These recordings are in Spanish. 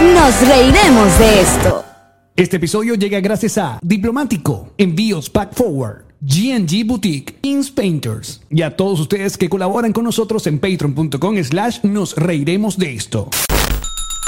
Nos reiremos de esto. Este episodio llega gracias a Diplomático, Envíos Pack Forward, GNG Boutique, Kings Painters y a todos ustedes que colaboran con nosotros en patreon.com slash nos reiremos de esto.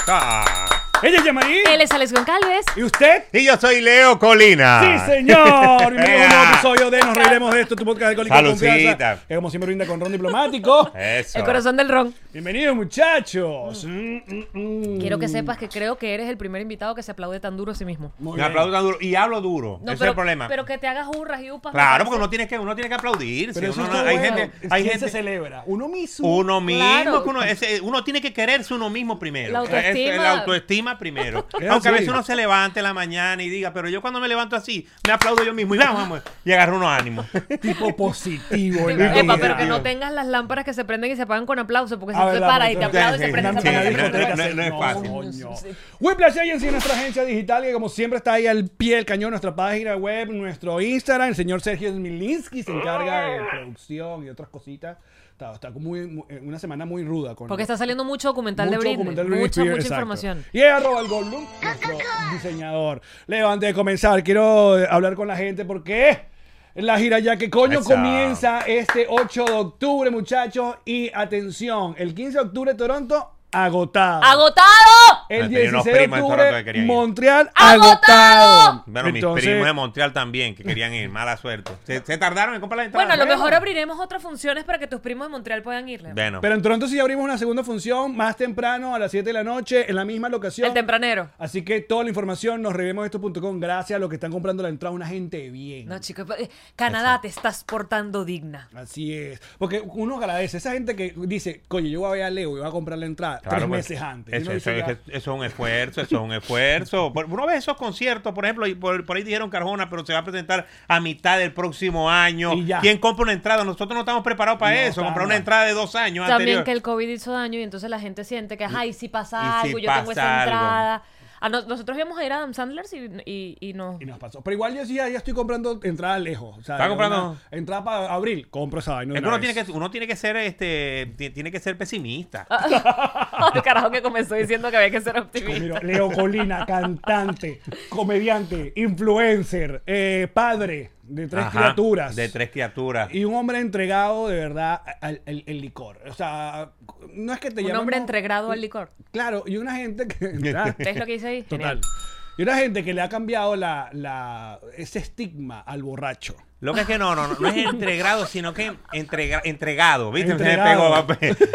Ah. Ella es Yamarí. Él es Alex Goncalves. ¿Y usted? Y yo soy Leo Colina. Sí, señor. Bienvenido a un nuevo Ea. episodio de Nos Reiremos de esto, tu podcast de Saludcita. Confianza. Que como siempre brinda con ron diplomático. Eso. El corazón del ron. Bienvenidos, muchachos. Mm, mm, mm. Quiero que sepas que creo que eres el primer invitado que se aplaude tan duro a sí mismo. Muy Me bien. aplaudo tan duro y hablo duro. No, Ese pero, es el problema. Pero que te hagas hurras y upas. claro, porque uno tiene que, uno tiene que aplaudir. Pero si eso uno está no- hay bueno. gente, hay ¿Quién gente, se celebra? Uno mismo. uno mismo, Claro. que uno, ese- uno tiene que quererse uno mismo primero. La autoestima. Es- La autoestima primero. Aunque a veces uno se levante en la mañana y diga, pero yo cuando me levanto así, me aplaudo yo mismo y vamos, vamos, y agarro unos ánimos. tipo positivo. en la Epa, vida. pero que no tengas las lámparas que se prenden y se apagan con aplauso, porque si tú te paras y te aplaudes y Sí, se prende sí, se apaga, sí, se no, no, se no, no es fácil. coño. Sí. Whiplash Agency, nuestra agencia digital, que como siempre está ahí al pie del cañón, nuestra página web, nuestro Instagram. El señor Sergio Smilinski se encarga de producción y otras cositas. Está, está muy, muy- una semana muy ruda. Con Porque está saliendo mucho documental de mucho Britney. documental de Britney mucha, Spears, mucha exacto. información. Y es arroba el Goldblum, nuestro diseñador. Leo, antes de comenzar, quiero eh, hablar con la gente porque la gira ya que coño comienza este 8 de octubre, muchachos. Y atención, el 15 de octubre Toronto, agotado. ¡Agotado! El Ah, tenía unos 16 de primos en Toronto octubre, que querían ir. Montreal, ¡Agotado! agotado. Bueno, mis Entonces, primos de Montreal también, que querían ir, mala suerte. Se, se tardaron en comprar la entrada. Bueno, a lo mejor abriremos otras funciones para que tus primos de Montreal puedan ir. Leo. Bueno, Pero en Toronto sí abrimos una segunda función más temprano, a las 7 de la noche, en la misma locación. El tempranero. Así que toda la información nos esto.com. Gracias a los que están comprando la entrada, una gente bien. No, chicos, eh, Canadá te estás portando digna. Así es. Porque uno agradece. Esa gente que dice, coño, yo voy a ver a Leo y voy a comprar la entrada Claro, tres pues, meses antes. Eso, uno eso- dice, eso- es un esfuerzo, eso es un esfuerzo. Por- Uno ve esos conciertos, por ejemplo, y por, por ahí dijeron Carjona, pero se va a presentar a mitad del próximo año. Y ya. ¿Quién compra una entrada? Nosotros no estamos preparados para No eso. Comprar una entrada de dos años También anterior. que el COVID hizo daño y entonces la gente siente que, ay, si pasa y si algo, yo tengo esa algo. entrada. Ah, no- nosotros íbamos a ir a Adam Sandler's y, y, y no. Y nos pasó. Pero igual yo sí ya, estoy comprando entrada lejos. O sea, ¿Está comprando? una Entrada para abril. Compro esa vaina. uno tiene que, uno tiene que ser, este, ti- tiene que ser pesimista. El carajo que comenzó diciendo que había que ser optimista. Mira, Leo Colina, cantante, comediante, influencer, eh, padre de tres Ajá, criaturas. De tres criaturas. Y un hombre entregado de verdad al al- al licor. O sea, no es que te Un hombre entregado al licor. Claro, y una gente que. ¿Ves lo que dice ahí? Total. Genial. Y una gente que le ha cambiado la, la, ese estigma al borracho. Lo que es que no, no, no, no es entregado, sino que entrega- entregado. ¿Viste? Se me Entregado. pegó.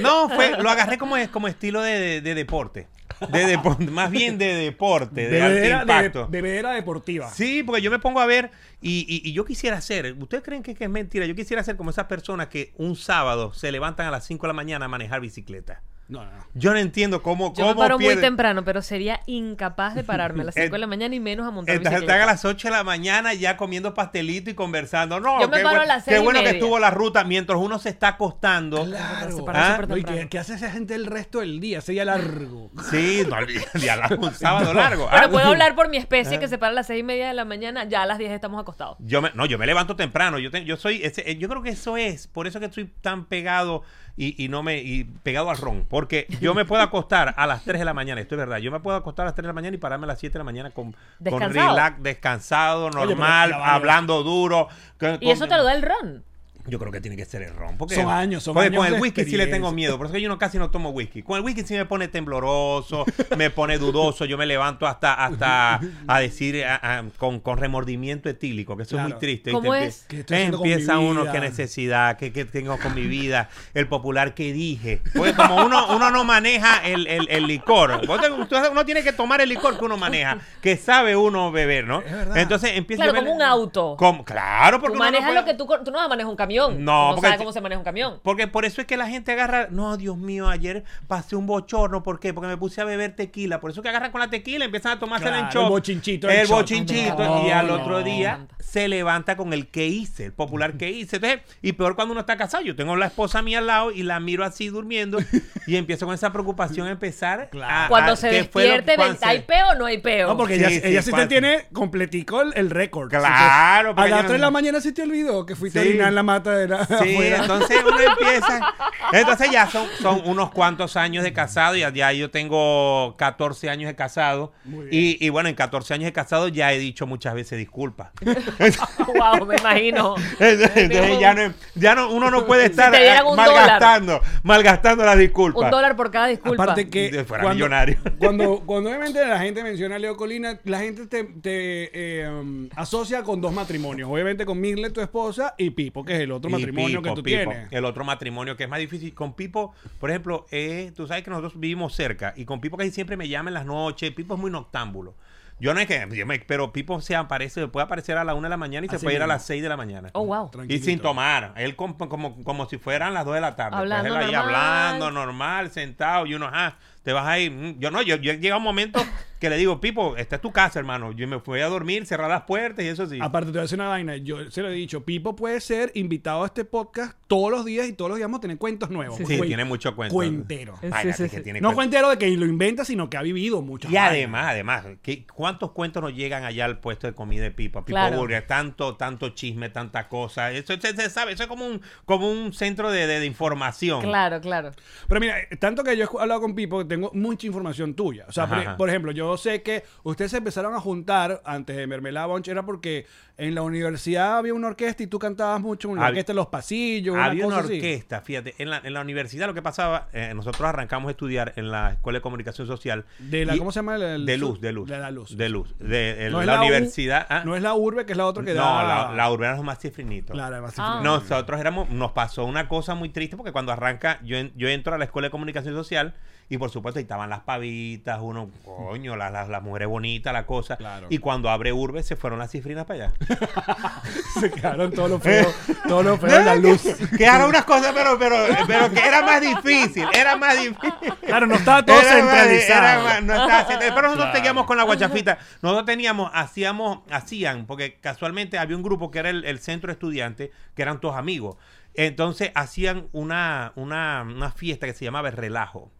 No, fue, lo agarré como, como estilo de, de- de deporte. De deporte, más bien de deporte, de, alto de, impacto. bebedera deportiva. Sí, porque yo me pongo a ver y, y- y yo quisiera ser, ¿ustedes creen que, que es mentira? Yo quisiera ser como esas personas que un sábado se levantan a las 5 de la mañana a manejar bicicleta. No, no, no. Yo no entiendo cómo, Yo me cómo paro muy temprano, pero sería incapaz de pararme a las 5 de la mañana y menos a montar Entonces bicicleta. están a las 8 de la mañana ya comiendo pastelito y conversando. No, Yo me qué, paro buen- a las qué seis y bueno que estuvo la ruta mientras uno se está acostando. Claro. Ah, ¿y qué, qué hace esa gente el resto del día? Ese día largo. Sí, no, el día largo, un sábado largo. Pero Ah, puedo hablar por mi especie que se para a las 6 y media de la mañana, ya a las 10 estamos acostados. Yo me, no, yo me levanto temprano. Yo, te- yo soy, ese- eh, yo creo que eso es, por eso que estoy tan pegado y, y no me, y pegado al ron, porque yo me puedo acostar a las 3 de la mañana, esto es verdad. Yo me puedo acostar a las 3 de la mañana y pararme a las 7 de la mañana con, con relax, descansado, normal, hablando duro. con- Y eso con- te lo da el ron. Yo creo que tiene que ser el ron. Porque, Son años, son porque años con el de whisky sí le tengo miedo. Por eso que yo no, casi no tomo whisky. Con el whisky sí me pone tembloroso, me pone dudoso. Yo me levanto hasta, hasta a decir a- a- con, con remordimiento etílico, que eso es muy triste. Y ¿Cómo te es? ¿Qué estoy haciendo con Empieza mi uno, vida? qué necesidad, qué, qué tengo con mi vida, el popular que dije. Porque como uno, uno no maneja el, el- el licor, te- uno tiene que tomar el licor que uno maneja, que sabe uno beber, ¿no? Es verdad. Entonces empieza Claro, como un auto. Como- claro, porque Tú uno no manejas puede- lo que tú... Tú no manejas un camión. No, no porque- sabes cómo se maneja un camión. Porque por eso es que la gente agarra, no, Dios mío, ayer pasé un bochorno, ¿por qué? Porque me puse a beber tequila. Por eso es que agarran con la tequila, empiezan a tomarse Claro, el el shot. bochinchito, el El bochinchito. No, y al no. otro día se levanta con el que hice, el popular que hice. Entonces, y peor cuando uno está casado. Yo tengo la esposa mía al lado y la miro así durmiendo y empiezo con esa preocupación a empezar. a- Cuando a- se ¿qué fue lo- despierte, cuándo ¿hay peo o no hay peo? No, porque Sí, ella, sí, ella sí te tiene completico el, el récord. Claro, A las yo 3 de la mañana sí te olvidó que fuiste a Sí. orinar en la de la Sí, afuera. entonces uno empieza. Entonces ya son, son unos cuantos años de casado. Ya, ya yo tengo 14 años de casado. Muy bien. Y, y bueno, en 14 años de casado ya he dicho muchas veces disculpas. wow, me imagino. Entonces ya no, ya no, uno no puede estar malgastando, malgastando las disculpas. Un dólar por cada disculpa. Aparte que De fuera cuando, millonario. Cuando, cuando obviamente la gente menciona a Leo Colina, la gente te, te, eh, um, asocia con dos matrimonios. Obviamente con Mirle, tu esposa, y Pipo, que es el otro Y matrimonio Pipo, que tú Pipo, tienes. El otro matrimonio que es más difícil. Con Pipo, por ejemplo, eh, tú sabes que nosotros vivimos cerca. Y con Pipo casi siempre me llama en las noches. Pipo es muy noctámbulo. Yo no es que. yo me- pero Pipo se aparece, puede aparecer a la una de la mañana y se puede ir a las 6 de la mañana. Oh, wow. Y sin tomar. Él como, como, como si fueran las 2 de la tarde. Pues Hablando él ahí normal. hablando normal, sentado. Y uno, ah, te vas ahí. Mm, Yo no, yo, yo llega un momento que le digo, Pipo, esta es tu casa, hermano. Yo me fui a dormir, cerrar las puertas y eso sí. Aparte, te voy a decir una vaina. Yo se lo he dicho. Pipo puede ser invitado a este podcast todos los días y todos los días vamos a tener cuentos nuevos. sí, Cuen- tiene mucho cuento. Cuentero. Sí, Váyate sí, que sí. tiene No cuento. cuentero de que lo inventa, sino que ha vivido muchas Y vainas. además, además, ¿qué- ¿cuántos cuentos nos llegan allá al puesto de comida de Pipo? A Pipo Claro. Burger, tanto, tanto chisme, tanta cosa. Eso se, se sabe, eso es como un, como un centro de, de- de información. Claro, claro. Pero mira, tanto que yo he hablado con Pipo, tengo mucha información tuya. O sea, por, Ajá. por ejemplo, yo sé que ustedes se empezaron a juntar antes de Mermelada Bunch, era porque en la universidad había una orquesta y tú cantabas mucho en la Hab- orquesta en los pasillos. Había una cosa orquesta, fíjate, en la, en la universidad lo que pasaba, eh, nosotros arrancamos a estudiar en la Escuela de Comunicación Social. De la, y- ¿Cómo se llama? El, el- de luz, de luz. De la luz. De luz. De, el- No es la, la U, universidad. ah, No es la urbe, que es la otra que no, da... la, la urbana es más cifrinito. Claro, además, Ah. Nosotros éramos, nos pasó una cosa muy triste porque cuando arranca, yo, en- yo entro a la escuela de comunicación social y por supuesto ahí estaban las pavitas, uno, coño, las, las, las mujeres bonitas, la cosa. Claro. Y cuando abre Urbe se fueron las cifrinas para allá. se quedaron todos los feos, todos los feos en la luz. Quedaron unas cosas, pero, pero, pero que era más difícil, era más difícil. Claro, no estaba todo Era más- centralizado. era más- no estaba. Pero nosotros Claro. teníamos con la guachafita. Nosotros teníamos, hacíamos, hacían, porque casualmente había un grupo que era el, el centro estudiante, que eran todos amigos. Entonces hacían una, una, una fiesta que se llamaba el relajo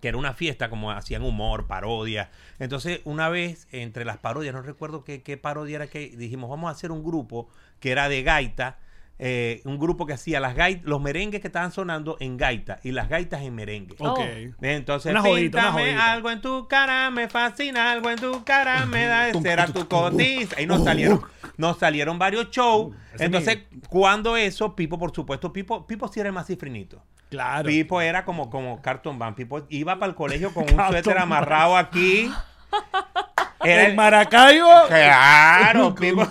Que era una fiesta como hacían humor, parodia. Entonces, una vez entre las parodias, no recuerdo qué parodia era que dijimos, vamos a hacer un grupo que era de gaita, eh, un grupo que hacía las gaitas, los merengues que estaban sonando en gaita y las gaitas en merengue. Ok. Entonces, Una jodita, una jodita. algo en tu cara, me fascina algo en tu cara, me da será tu cotiza. Ahí nos salieron, nos salieron varios shows. Ese Entonces, cuando eso, Pipo, por supuesto, Pipo, Pipo sí era el más cifrinito. Claro. Pipo era como, como Carton Band. Pipo iba para el colegio con un suéter amarrado aquí. Era el Maracaibo. Claro, Pipo.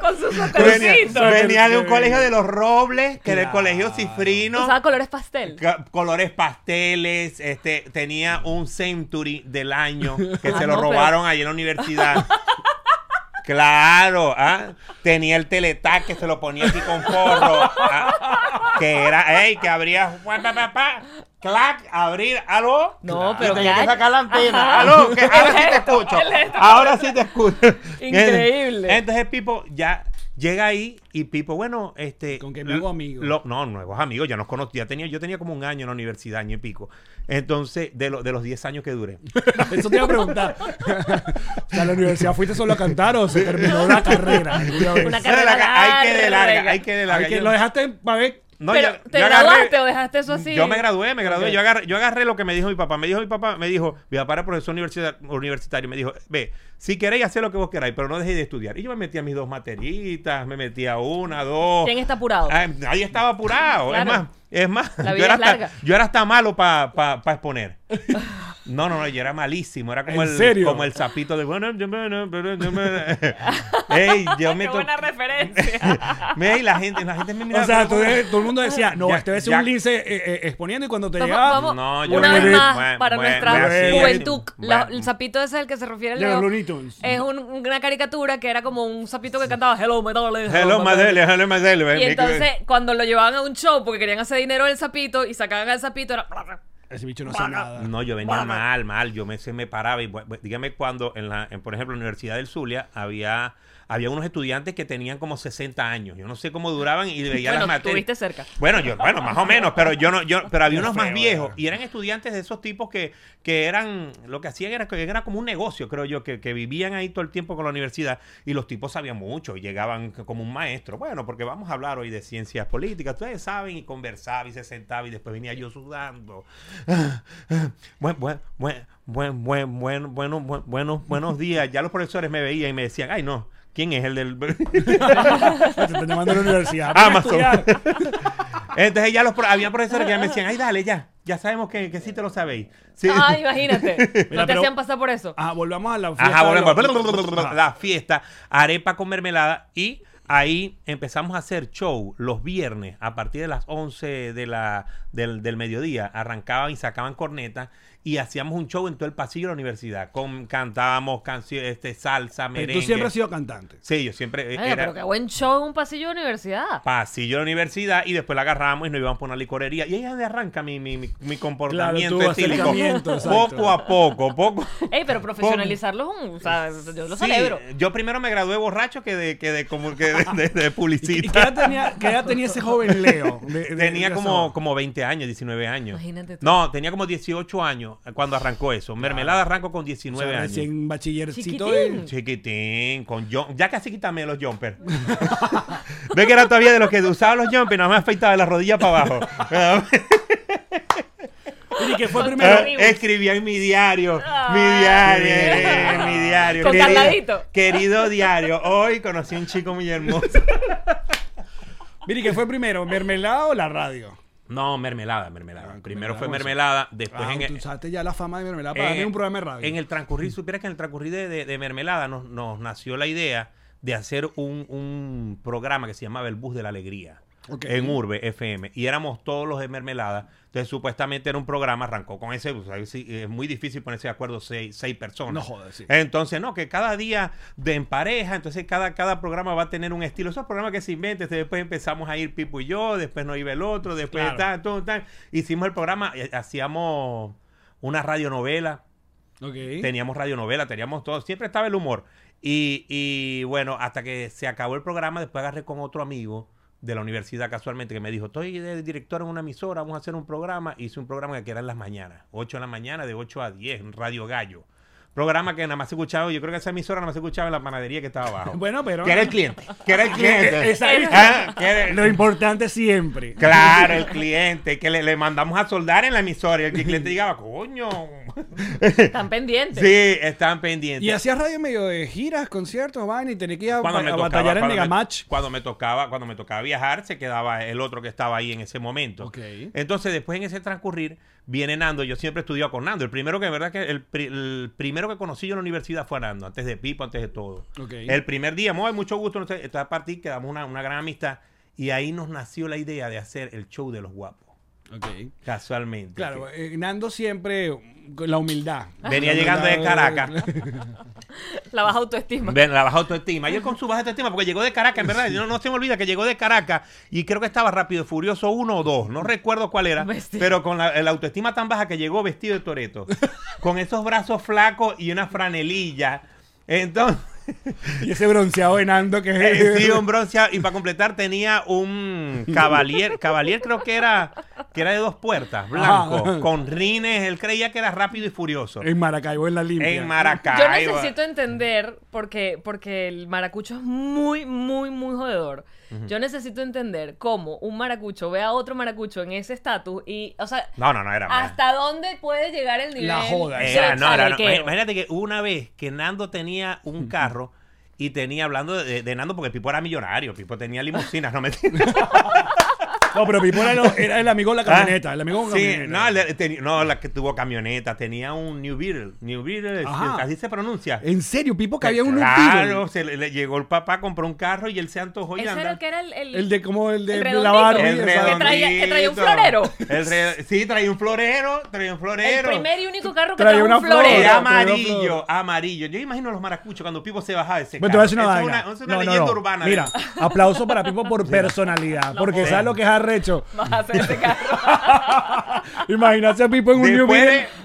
Con sus venía, de un colegio de los Robles, que era el colegio cifrino. Usaba colores pastel. ca- Colores pasteles, este, tenía un Century del año que Ah, se lo no, pero- robaron ahí en la universidad. Claro, ¿ah? tenía el teletac que se lo ponía aquí con forro, ¿ah? Que era, ey, que abría, pa, pa, pa, pa, clac, abrir, aló, No, pero tenía que sacar la antena, Ajá. aló, que ahora sí te escucho, ahora sí te escucho. Increíble. Entonces Pipo ya llega ahí y Pipo, bueno, este, Con que me hago amigo. lo- no, nuevos amigos, ya nos conocía, tenía, yo tenía como un año en la universidad, año y pico. Entonces, de, lo- de los 10 años que duré. Eso te iba a preguntar. o sea, ¿a la universidad fuiste solo a cantar o se terminó la carrera? Una Una carrera hay que de larga, hay que de larga. Hay que- Yo- lo dejaste para ver No, Pero, yo- ¿te yo agarré- graduaste o dejaste eso así? Yo me gradué, me gradué. Yo, agarré, yo agarré lo que me dijo mi papá. Me dijo mi papá, me dijo, mi papá era profesor universita- universitario. Me dijo, ve, si queréis hacer lo que vos queráis, pero no dejéis de estudiar. Y yo me metí a mis dos materitas, me metí a una, dos. ¿Quién está apurado? Ah, nadie estaba apurado. Claro. Es más, es más. La yo, vida era es hasta, larga. yo era hasta malo para pa, pa exponer. No, no, no, yo era malísimo. Era como ¿En el serio? como el sapito de bueno, yo me- no, pero yo me- Ey, yo me Qué buena referencia. La gente, la gente me miraba O sea, todo el mundo decía, no, Ya- este es ya- un lince eh, eh, exponiendo y cuando te Vamos, llegaba, vamos, No, yo una vez más, bueno, para bueno, nuestra bueno, juventud. bueno. la- el sapito ese al que se refiere de los Leo Looney Tunes. es un- una caricatura que era como un sapito que cantaba Hello, my darling. Hello, Madelia, hello, Madelia. Y entonces, cuando lo llevaban a un show porque querían hacer dinero del sapito y sacaban al sapito, era... Ese bicho no sabe nada. No, yo venía mal, mal. Yo me, se me paraba. Y, bu- bu- dígame cuando, en la, en, por ejemplo, en la Universidad del Zulia, había, había unos estudiantes que tenían como 60 años. Yo no sé cómo duraban y veía las Bueno, materias. estuviste cerca. Bueno, yo, bueno, más o menos, pero yo no, yo, pero había unos más viejos y eran estudiantes de esos tipos que, que eran, lo que hacían era que era como un negocio, creo yo, que, que vivían ahí todo el tiempo con la universidad y los tipos sabían mucho y llegaban como un maestro. Bueno, porque vamos a hablar hoy de ciencias políticas, ustedes saben, y conversaba y se sentaba y después venía yo sudando. Buen, buen, buen, buen, buen, buen, bueno, buen- buenos, buenos días. Ya los profesores me veían y me decían, ay no, ¿quién es el del... Te están llamando a la universidad. Amazon. Entonces ya los había profesores que ya me decían, ay, dale, ya, ya sabemos que, que sí te lo sabéis. Sí. Ah, imagínate. No te pero- hacían pasar por eso. Ah, volvamos a la fiesta. Ajá, de volvemos. los- Ajá. La fiesta, arepa con mermelada y ahí empezamos a hacer show los viernes a partir de las 11 de la, del, del mediodía. Arrancaban y sacaban cornetas y hacíamos un show en todo el pasillo de la universidad. Con, cantábamos canciones, este, salsa, Pero merengue. Tú siempre has sido cantante. Sí, yo siempre eh, Oiga, era pero qué buen show en un pasillo de universidad. pasillo de la universidad y después la agarramos y nos íbamos por una licorería. Y ahí es donde arranca mi, mi, mi, mi comportamiento tu estílico. Poco a poco, poco. Ey, pero profesionalizarlo es un... O sea, yo lo Sí, celebro. yo primero me gradué borracho que de, que de, como, que de, de- de ¿Y publicista. qué edad tenía, qué edad tenía ese joven Leo? De- de- Tenía de como, como 20 años, 19 años. Imagínate tú. No, tenía como 18 años cuando arrancó eso. Mermelada arrancó con o 19 sea, años. recién bachillercito. Chiquitín. Chiquitín, con jump- Ya casi quítame los jumpers. Ve que era todavía de los que usaban los jumpers, nada más afeitaba de la rodilla para abajo. ¿Y qué fue Con primero? Escribía en mi diario, mi diario, eh, en mi diario. Con querido, querido diario, hoy conocí a un chico muy hermoso. Mire, ¿qué fue primero? ¿Mermelada o la radio? No, mermelada, mermelada. Ah, Primero mermelada, fue ¿cómo se- mermelada, después Ah, en el, tú usaste ya la fama de mermelada para un programa de radio. En el transcurrir, supieras que en el transcurrir de, de- de mermelada nos, nos nació la idea de hacer un, un programa que se llamaba El Bus de la Alegría. En Urbe FM. Y éramos todos los de mermelada. Entonces, supuestamente era un programa, arrancó con ese. pues, es muy difícil ponerse de acuerdo seis, seis personas. No jodas, sí. Entonces, no, que cada día de en pareja, entonces cada, cada programa va a tener un estilo. Esos programas que se inventan, después empezamos a ir Pipo y yo, después no iba el otro, después Claro. tal, todo, tal. Hicimos el programa, eh, hacíamos una radionovela, Ok. teníamos radionovela, teníamos todo, siempre estaba el humor. Y, y bueno, hasta que se acabó el programa, después agarré con otro amigo de la universidad casualmente que me dijo, estoy de director en una emisora, vamos a hacer un programa. Hice un programa que era en las mañanas, 8 de la mañana, de 8 a 10, en Radio Gallo. Programa que nada más se escuchaba, yo creo que esa emisora nada más se escuchaba en la panadería que estaba abajo. Bueno, pero. que era el cliente, que era el cliente. Esa- Ah, que era- Lo importante siempre. Claro, el cliente, que le, le mandamos a soldar en la emisora y el cliente llegaba, coño. Están pendientes. Sí, están pendientes. Y hacías radio en medio de giras, conciertos, van y tenés que ir a, cuando me a tocaba, batallar en Megamatch. cuando me tocaba, cuando me tocaba viajar, se quedaba el otro que estaba ahí en ese momento. Ok. Entonces, después en ese transcurrir, viene Nando. Yo siempre estudié con Nando. El primero que, verdad, que el, pri- el primero que conocí yo en la universidad fue a Nando, antes de Pipo, antes de todo. El primer día, muy mucho gusto, no sé, esta partida quedamos una, una gran amistad. Y ahí nos nació la idea de hacer el show de los guapos. Casualmente. Claro, eh, Nando siempre con la humildad. Venía La llegando de Caracas. La baja autoestima. Ven, la baja autoestima. Y él con su baja autoestima, porque llegó de Caracas, en verdad. No, no se me olvida que llegó de Caracas y creo que estaba rápido y furioso uno o dos. No recuerdo cuál era. Bestia. Pero con la, la autoestima tan baja que llegó vestido de toreto. con esos brazos flacos y una franelilla. Entonces. Y ese bronceado de Nando que Eh, sí, un bronceado. Y para completar tenía un Cavalier. Cavalier creo que era que era de dos puertas, blanco, Ajá. con rines. Él creía que era rápido y furioso. En Maracaibo, en la limpia. En Yo Maracaibo. necesito entender, porque, porque el maracucho es muy, muy, muy jodedor. Yo necesito entender cómo un maracucho ve a otro maracucho en ese estatus y, o sea, No, no, no era mal. hasta dónde puede llegar el nivel. La joda, Era- no, era- no, imagínate que una vez que Nando tenía un carro y tenía hablando de, de Nando porque Pipo era millonario, Pipo tenía limusinas, no me No, pero Pipo era, el- era el amigo de la camioneta. El amigo con Ah. Sí, camioneta. no, teni- no, la que tuvo camioneta, tenía un New Beetle. New Beetle, es- Ajá. así se pronuncia. En serio, Pipo que había un Claro, se le, le llegó el papá, compró un carro y él se antojó y Ese anda. era el que era el... el- El de como el de El la redondito. Barbie. El exacto. Que traía- que traía un florero. El re- sí, traía un florero, traía un el florero. primer y único carro que Traía una un flor. Era florero. Era amarillo, amarillo. Yo imagino los maracuchos cuando Pipo se bajaba de ese Pero te voy a decir una carro. Esa vaina. Es una, es una No, no, leyenda no. urbana. Mira, aplauso para Pipo por personalidad. porque. ¿sabes lo que es arrecho? Vas a hacer ese carro. Imagínate a Pipo en un New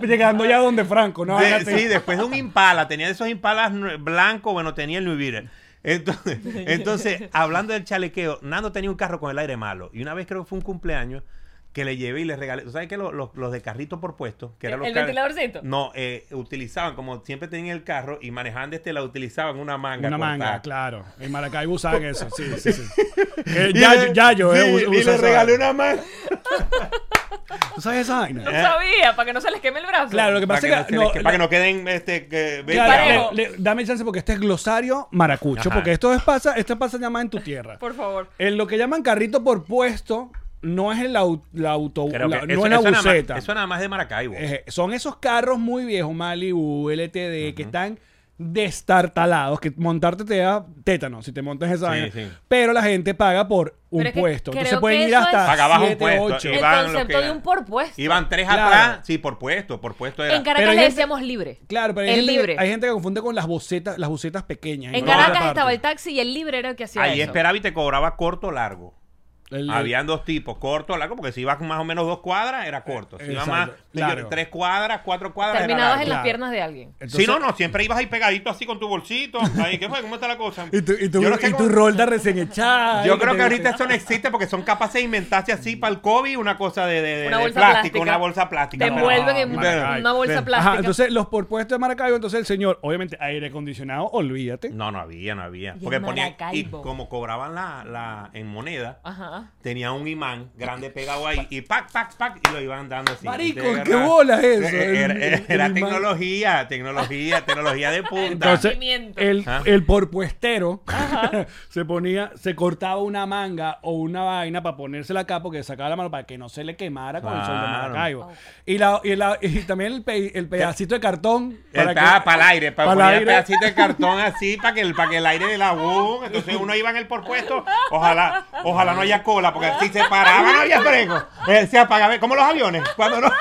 llegando ya donde Franco, ¿no? De- sí, después de un impala, tenía esos impalas blancos, bueno, tenía el New Beetle. Entonces, entonces, hablando del chalequeo, Nando tenía un carro con el aire malo. Y una vez creo que fue un cumpleaños que le llevé y le regalé. ¿Tú sabes que los, los- los de carrito por puesto? Que eran ¿El los car- ventiladorcito? No, eh, utilizaban, como siempre tenían el carro y manejaban de este, la utilizaban una manga. Una cortada. manga, claro. En Maracaibo usaban eso, sí, sí, sí. Que Y Yayo, le- Yayo, eh, sí, us- y le regalé una manga. ¿Tú sabes esa vaina? No sabía, para que no se les queme el brazo. Claro, lo que pasa que, es no, que... no, les para que no queden este, que, Claro, le- le- dame chance porque este es glosario maracucho, Ajá. porque esto es pasa, esto pasa llamada en tu tierra. Por favor. En lo que llaman carrito por puesto, no es el au- la auto, la- no eso, es la eso nada más, buseta. eso nada más de Maracaibo. Eh, son esos carros muy viejos, Malibu, LTD, que están destartalados, que montarte te da tétano si te montas esa Sí, vaina. sí. Pero la gente paga por un Pero es que puesto. Entonces pueden ir hasta es- Pagabas un 7, puesto. 8. y El concepto de un por puesto. Iban tres Claro. atrás, sí, por puesto, por puesto era. En Caracas Pero le gente- decíamos libre. Claro, pero hay el gente, libre. hay gente que confunde con las bocetas, las bocetas pequeñas. En Caracas estaba el taxi y el libre era el que hacía Ahí eso. esperaba y te cobraba corto o largo. El- Habían dos tipos, corto o largo, porque si ibas más o menos dos cuadras, era corto. Si ibas más, claro. tres cuadras, cuatro cuadras, era Terminabas largo. en las Claro. piernas de alguien. Entonces- Sí, no, no, siempre ibas ahí pegadito así con tu bolsito. Ahí, ¿qué fue? ¿Cómo está la cosa? Y tu, y tu, Yo no sé y tu rolda recién echada. Yo creo que ahorita dicen- eso no existe porque son capaces de inventarse así para el COVID una cosa de, de- de- Una de bolsa plástico, plástica. una bolsa plástica. Te envuelven en Maracay. una bolsa plástica. Ajá, entonces los por puestos de Maracaibo, entonces el señor, obviamente aire acondicionado, olvídate. No, no había, no había. Y Porque ponían, y como cobraban la, la en moneda, Ajá. Tenía un imán grande pegado ahí y pac, pac, pac, y lo iban dando así. Marico, Entonces, ¿qué era- bola es eso? Era, El- era- el tecnología, tecnología, tecnología de punta. Entonces, el, Ajá. el porpuestero se ponía, se cortaba una manga o una vaina para ponérsela acá porque sacaba la mano para que no se le quemara con el sol de. Maracaibo. Y, la, y, la- y también el, pe- el pedacito de cartón. para, que- para, el aire, para, para el poner aire. pedacito de cartón así para que el, para que el aire de la boom. Entonces uno iba en el porpuesto, ojalá, ojalá no haya cola, porque si se paraba no había freno. Eh, se apagaba, como los aviones, cuando no.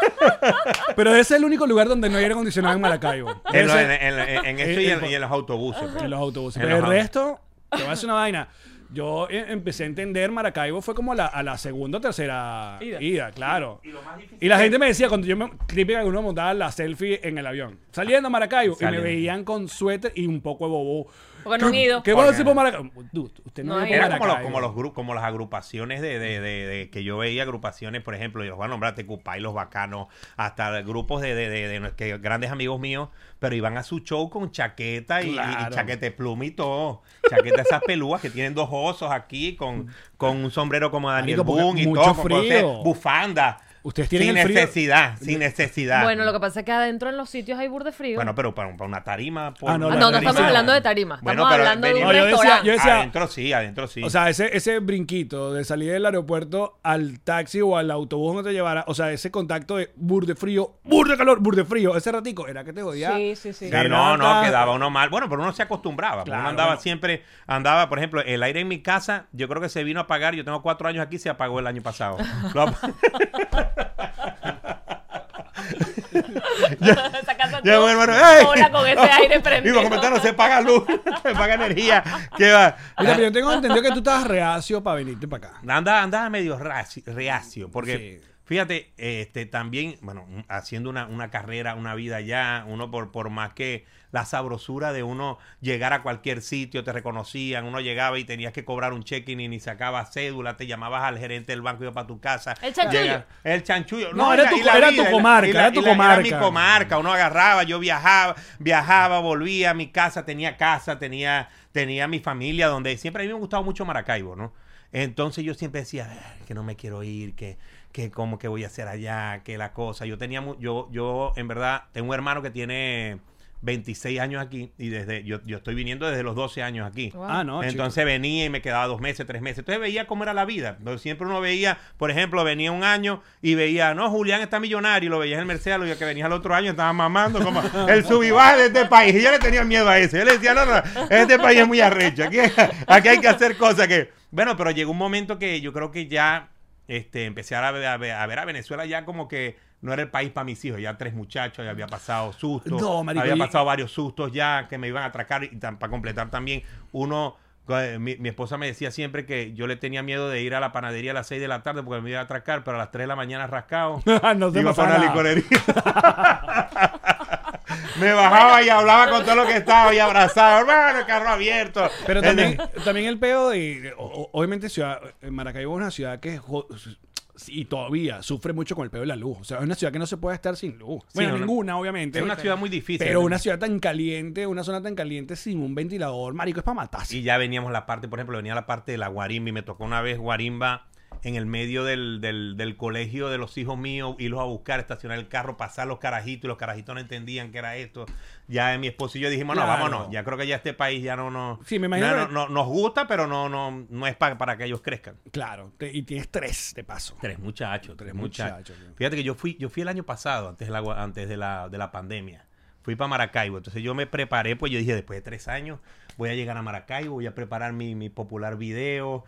Pero ese es el único lugar donde no hay aire acondicionado en Maracaibo. En, lo- en- en- en eso y en, y en los autobuses. pues. en los autobuses. En Pero el los- resto, te voy a decir una vaina. Yo eh, empecé a entender Maracaibo fue como a la, a la segunda o tercera ida, Ida. claro. Y lo más difícil Y la gente me decía, cuando yo me típica que uno montaba la selfie en el avión, saliendo a Maracaibo, y Saliendo. me veían con suéter y un poco de bobo. Porque no han ¿Qué- ido. ¿Qué vas a Porque- decir por Maracaibo? Dude, usted no, No ha ido Era como, los, como, los grupos, como las agrupaciones de, de- de- de- que yo veía, agrupaciones, por ejemplo, y los voy a nombrar Tecupay, los bacanos, hasta grupos de, de- de- de- que grandes amigos míos, pero iban a su show con chaqueta y, y- y Claro. chaqueta de pluma y todo. Chaqueta esas pelúas que tienen dos osos aquí con, con un sombrero como Daniel Boone y todo, con frío. cosas- bufanda. Ustedes tienen sin el frío. necesidad, sin necesidad. Bueno, lo que pasa es que adentro en los sitios hay burde frío. Bueno, pero para, para una tarima. por Ah, no, Ah, no, no tarima. estamos hablando de tarima. Bueno, Estamos pero hablando de un No, yo decía- restaurante. yo decía- Adentro sí, adentro sí. O sea, ese, ese brinquito de salir del aeropuerto al taxi o al autobús donde te llevara, o sea, ese contacto de burde frío, burde calor, burde frío, ese ratico, era que te jodía. Sí, sí, sí. No, no, quedaba uno mal. Bueno, pero uno se acostumbraba. porque Claro, uno andaba bueno. siempre, andaba, por ejemplo, el aire en mi casa, yo creo que se vino a apagar. Yo tengo cuatro años aquí, se apagó el año pasado. Lo ap- Ya, tuvo bueno, bueno, ¡ey! sola con ese aire prendido. se paga luz, se paga energía. ¿Qué va? Mira, pero yo tengo entendido que tú estabas reacio para venirte para acá. Anda, andaba medio reacio, porque Sí. Fíjate, este, también, bueno, haciendo una, una carrera, una vida allá, uno por, por más que la sabrosura de uno llegar a cualquier sitio, te reconocían, uno llegaba y tenías que cobrar un check-in y ni sacabas cédula, te llamabas al gerente del banco y iba para tu casa. El chanchullo. Llega- el chanchullo. No, era y la- tu- y la era vida, tu comarca, la- era tu la- comarca. mi comarca, uno agarraba, yo viajaba, viajaba, volvía a mi casa, tenía casa, tenía, tenía mi familia, donde siempre a mí me ha gustado mucho Maracaibo, ¿no? Entonces yo siempre decía, "Ay, que no me quiero ir, que, que cómo que voy a hacer allá, que la cosa. Yo tenía, mu- yo, yo en verdad, tengo un hermano que tiene 26 años aquí y desde, yo, yo estoy viniendo desde los 12 años aquí. Wow. Ah, no, chico. Entonces venía y me quedaba dos meses, tres meses. Entonces veía cómo era la vida. Entonces siempre uno veía, por ejemplo, venía un año y veía, no, Julián está millonario, y lo veía en el Mercedes, lo veía que venía el otro año, estaba mamando como el subibaje de este país. Y yo le tenía miedo a eso. Yo le decía, no, no, este país es muy arrecho. Aquí, aquí hay que hacer cosas que. Bueno, pero llegó un momento que yo creo que ya este, empecé a ver, a ver a ver a Venezuela ya como que no era el país para mis hijos. Ya tres muchachos, ya había pasado sustos. No, marico, había pasado varios sustos ya que me iban a atracar y para completar también uno eh, mi, mi esposa me decía siempre que yo le tenía miedo de ir a la panadería a las 6 de la tarde porque me iba a atracar, pero a las 3 de la mañana rascado. no se iba para la licorería. me bajaba y hablaba con todo lo que estaba y abrazaba, hermano, el carro abierto. Pero también, también el peo de, o- obviamente ciudad, Maracaibo es una ciudad que y todavía sufre mucho con el peo de la luz. O sea, es una ciudad que no se puede estar sin luz. Sí, bueno, no, no. ninguna, obviamente. es una ciudad muy difícil. Pero una ciudad tan caliente, una zona tan caliente sin un ventilador, marico, es para matarse. Y ya veníamos la parte, por ejemplo, venía la parte de la guarimba y me tocó una vez guarimba en el medio del, del, del colegio de los hijos míos, irlos a buscar, estacionar el carro, pasar los carajitos y los carajitos no entendían que era esto. Ya mi esposo y yo dijimos, no, Claro. vámonos, ya creo que ya este país ya no, no, Sí, me imagino no, que- no- no- nos gusta, pero no, no, no es pa- para que ellos crezcan. Claro, te- y tienes tres de paso. Tres muchachos, Tres muchachos. Fíjate que yo fui, yo fui el año pasado, antes de la, antes de la, de la pandemia. Fui para Maracaibo. Entonces yo me preparé, pues yo dije, después de tres años, voy a llegar a Maracaibo, voy a preparar mi, mi popular video.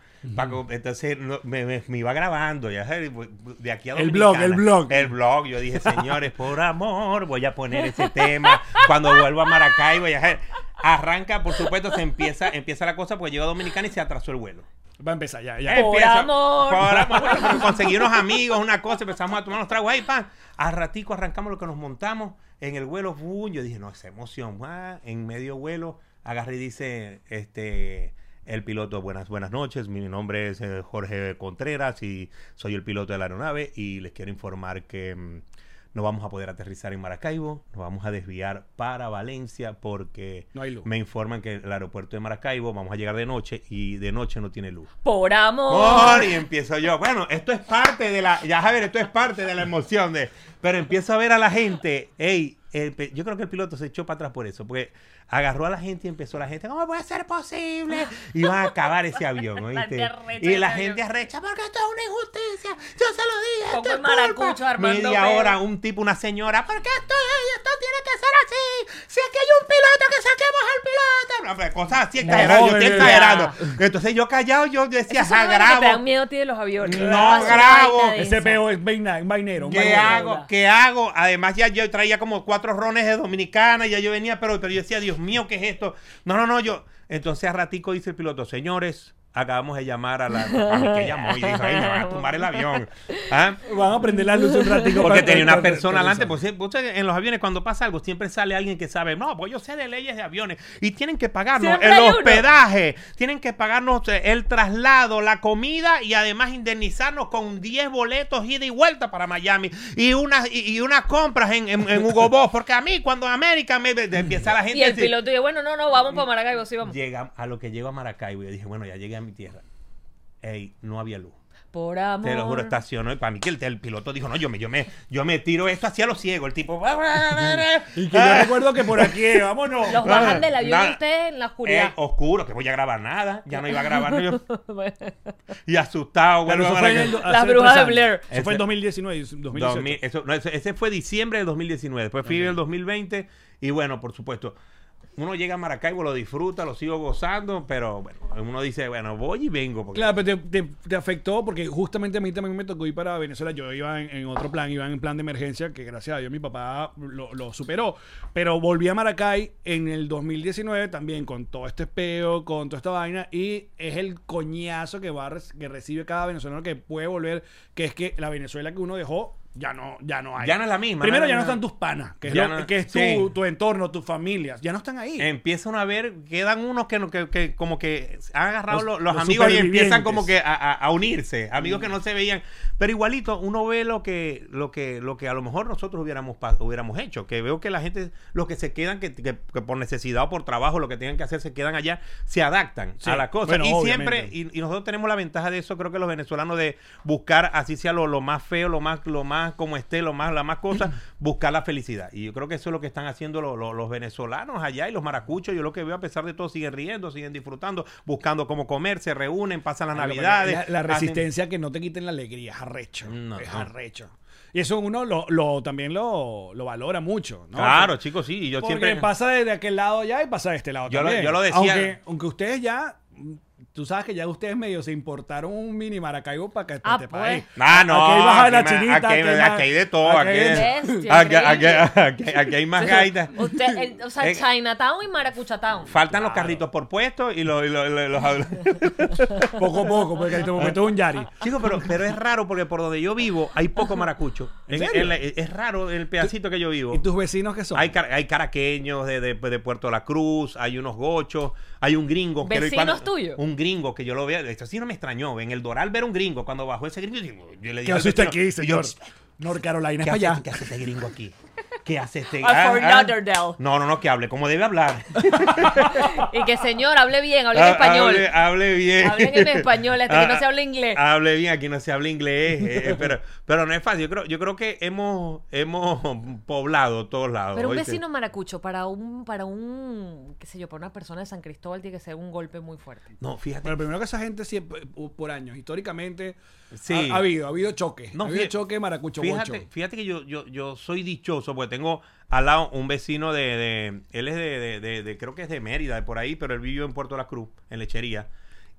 entonces no, me, me- me iba grabando, ya sabes, de aquí a El blog, el blog. El blog. Yo dije, señores, por amor, voy a poner ese tema. Cuando vuelvo a Maracaibo, ya sabes, arranca, por supuesto, se empieza, empieza la cosa, porque llegó a Dominicana y se atrasó el vuelo. Va a empezar ya. ya. Por amor. Por amor. Bueno, conseguí unos amigos, una cosa, empezamos a tomar unos tragos ahí, pan. Al ratico arrancamos lo que nos montamos en el vuelo. ¡fum! yo dije, no, esa emoción. ah, En medio vuelo, agarré y dice, este, el piloto, buenas, buenas noches. Mi nombre es eh, Jorge Contreras y soy el piloto de la aeronave y les quiero informar que mm, no vamos a poder aterrizar en Maracaibo, nos vamos a desviar para Valencia porque No hay luz. me informan que el aeropuerto de Maracaibo vamos a llegar de noche y de noche no tiene luz. Por amor. Amor, y empiezo yo. Bueno, esto es parte de la. Ya Javier, esto es parte de la emoción de. Pero empiezo a ver a la gente. Ey, el yo creo que el piloto se echó para atrás por eso. Porque agarró a la gente y empezó la gente. ¿Cómo puede ser posible? Y van a acabar ese avión, Y la gente arrecha. Porque esto es una injusticia. Yo se lo dije. Esto es el maracucho culpa". armando Media hora, un tipo, una señora. ¿Por qué esto, esto tiene que ser así? Si aquí hay un piloto, que saquemos al piloto. Pero cosas así exageradas. Yo estoy exagerando. ya. Entonces yo callado, yo decía, Esos son "Ja, los que te dan grabo. miedo a ti de los aviones. No grabo. Ese peo es vainero. ¿Qué vainero. hago? ¿Qué hago? Además, ya yo traía como cuatro rones de dominicana, ya yo venía, pero, pero yo decía, Dios mío, ¿qué es esto? No, no, no, yo. Entonces a ratico dice el piloto, señores, acabamos de llamar a la. A mí que llamó y dijo, ay, me van a tumbar el avión. ¿Ah? Van a prender la luz un. Porque tenía una persona adelante. Pues, en los aviones, cuando pasa algo, siempre sale alguien que sabe, no, pues yo sé de leyes de aviones. Y tienen que pagarnos Siempre el uno. hospedaje, tienen que pagarnos eh, el traslado, la comida y además indemnizarnos con 10 boletos ida y vuelta para Miami y unas y, y unas compras en, en, en Hugo Boss. Porque a mí, cuando América me empieza la gente Y a el decir, piloto dijo, bueno, no, no, vamos para Maracaibo, sí, vamos. llega a lo que llego a Maracaibo y yo dije, bueno, ya llegué a mi tierra. Ey, no había luz. Por amor. Te lo juro, estacionó. Y para mí que el, el piloto dijo, no, yo me, yo me, yo me tiro esto hacia lo ciego. El tipo. Y que yo recuerdo que por aquí, vámonos. Los bajan del avión Nada. y usted en la oscuridad. Eh, oscuro, que voy a grabar nada. Ya no iba a grabar. no, yo- y asustado. Eso a fue el- hace brujas tres de. Blair. Eso fue en Ese- 2019, 2018. 2000, eso, no, ese, ese fue diciembre del 2019. Después fui en el 2020. Y bueno, por supuesto. Uno llega a Maracaibo, lo disfruta, lo sigo gozando, pero bueno, uno dice, bueno, voy y vengo. Porque Claro, pero te, te- afectó porque justamente a mí también me tocó ir para Venezuela. Yo iba en, otro plan, iba en plan de emergencia, que gracias a Dios mi papá lo, superó. Pero volví a Maracay en el 2019 también con todo este peo, con toda esta vaina. Y es el coñazo que, va que recibe cada venezolano que puede volver, que es que la Venezuela que uno dejó ya no, ya no hay. Ya no es la misma, Primero no ya no están tus panas, que es, Ya lo- no- que es tu, sí. tu entorno, tus familias. Ya no están ahí. empiezan a ver, quedan unos que, no- que, que como que han agarrado Los- los, los los amigos y empiezan como que a, a- a unirse, amigos que no se veían, pero igualito uno ve lo que lo que lo que a lo mejor nosotros hubiéramos hubiéramos hecho, que veo que la gente los que se quedan que, que- que por necesidad o por trabajo lo que tengan que hacer se quedan allá, se adaptan Sí, a la cosa bueno, y obviamente. siempre y, y nosotros tenemos la ventaja de eso, creo que los venezolanos de buscar así sea lo, lo más feo, lo más lo más como esté, lo más la más cosa, buscar la felicidad. Y yo creo que eso es lo que están haciendo lo- lo- los venezolanos allá y los maracuchos. Yo lo que veo, a pesar de todo, siguen riendo, siguen disfrutando, buscando cómo comer, se reúnen, pasan las Claro, navidades. La, la hacen- resistencia que no te quiten la alegría, es arrecho. No, es arrecho. Y eso uno lo, lo- también lo, lo valora mucho, ¿no? Claro, chicos, sí. Yo Porque siempre. pasa de aquel lado ya y pasa de este lado Yo lo- yo lo decía- Aunque, aunque ustedes ya, tú sabes que ya ustedes medio se importaron un mini Maracaibo para que para Ah, este pues. país. Ah, no. Aquí hay baja de la aquí me- chinita. Aquí, hay- hay aquí hay de todo. Aquí, hay aquí, aquí- aquí- aquí más gaitas. Usted, el- o sea, Eh, Chinatown y Maracuchatown. Faltan los carritos por puesto y los, y los- y los- Poco a poco, porque en este momento es un Yari. Chicos, pero, pero es raro porque por donde yo vivo hay poco maracucho. ¿En En- serio? en la- es raro el pedacito que yo vivo. ¿Y tus vecinos qué son? Hay, car- hay caraqueños de, de- de Puerto La Cruz, hay unos gochos, hay un gringo. ¿Vecinos tuyos? Un gringo que yo lo veo. Esto sí no me extrañó. En el Doral ver un gringo. Cuando bajó ese gringo, yo, yo le dije. ¿Qué hace usted aquí, señor? North Carolina es ¿Qué para hace, allá. ¿Qué hace este gringo aquí? ¿Qué hace este? Ah. No, no, no, que hable como debe hablar. Y que señor, hable bien, hable en Ha- español. Hable, hable bien. Hablen en español, hasta que no Ah, se hable inglés. Hable bien, aquí no se habla inglés. eh, eh, pero, pero no es fácil. Yo creo, yo creo que hemos, hemos poblado todos lados. Pero un ¿oíste? vecino maracucho para un, para un, qué sé yo, para una persona de San Cristóbal tiene que ser un golpe muy fuerte. No, fíjate. Bueno, primero que esa gente siempre, por por años, históricamente, Sí. ha, ha habido, ha habido choque. No, ha habido choque maracucho Fíjate, bocho. fíjate que yo, yo, yo soy dichoso porque tengo al lado un vecino de, de- él es de, de- creo que es de Mérida, de por ahí, pero él vivió en Puerto La Cruz, en Lechería.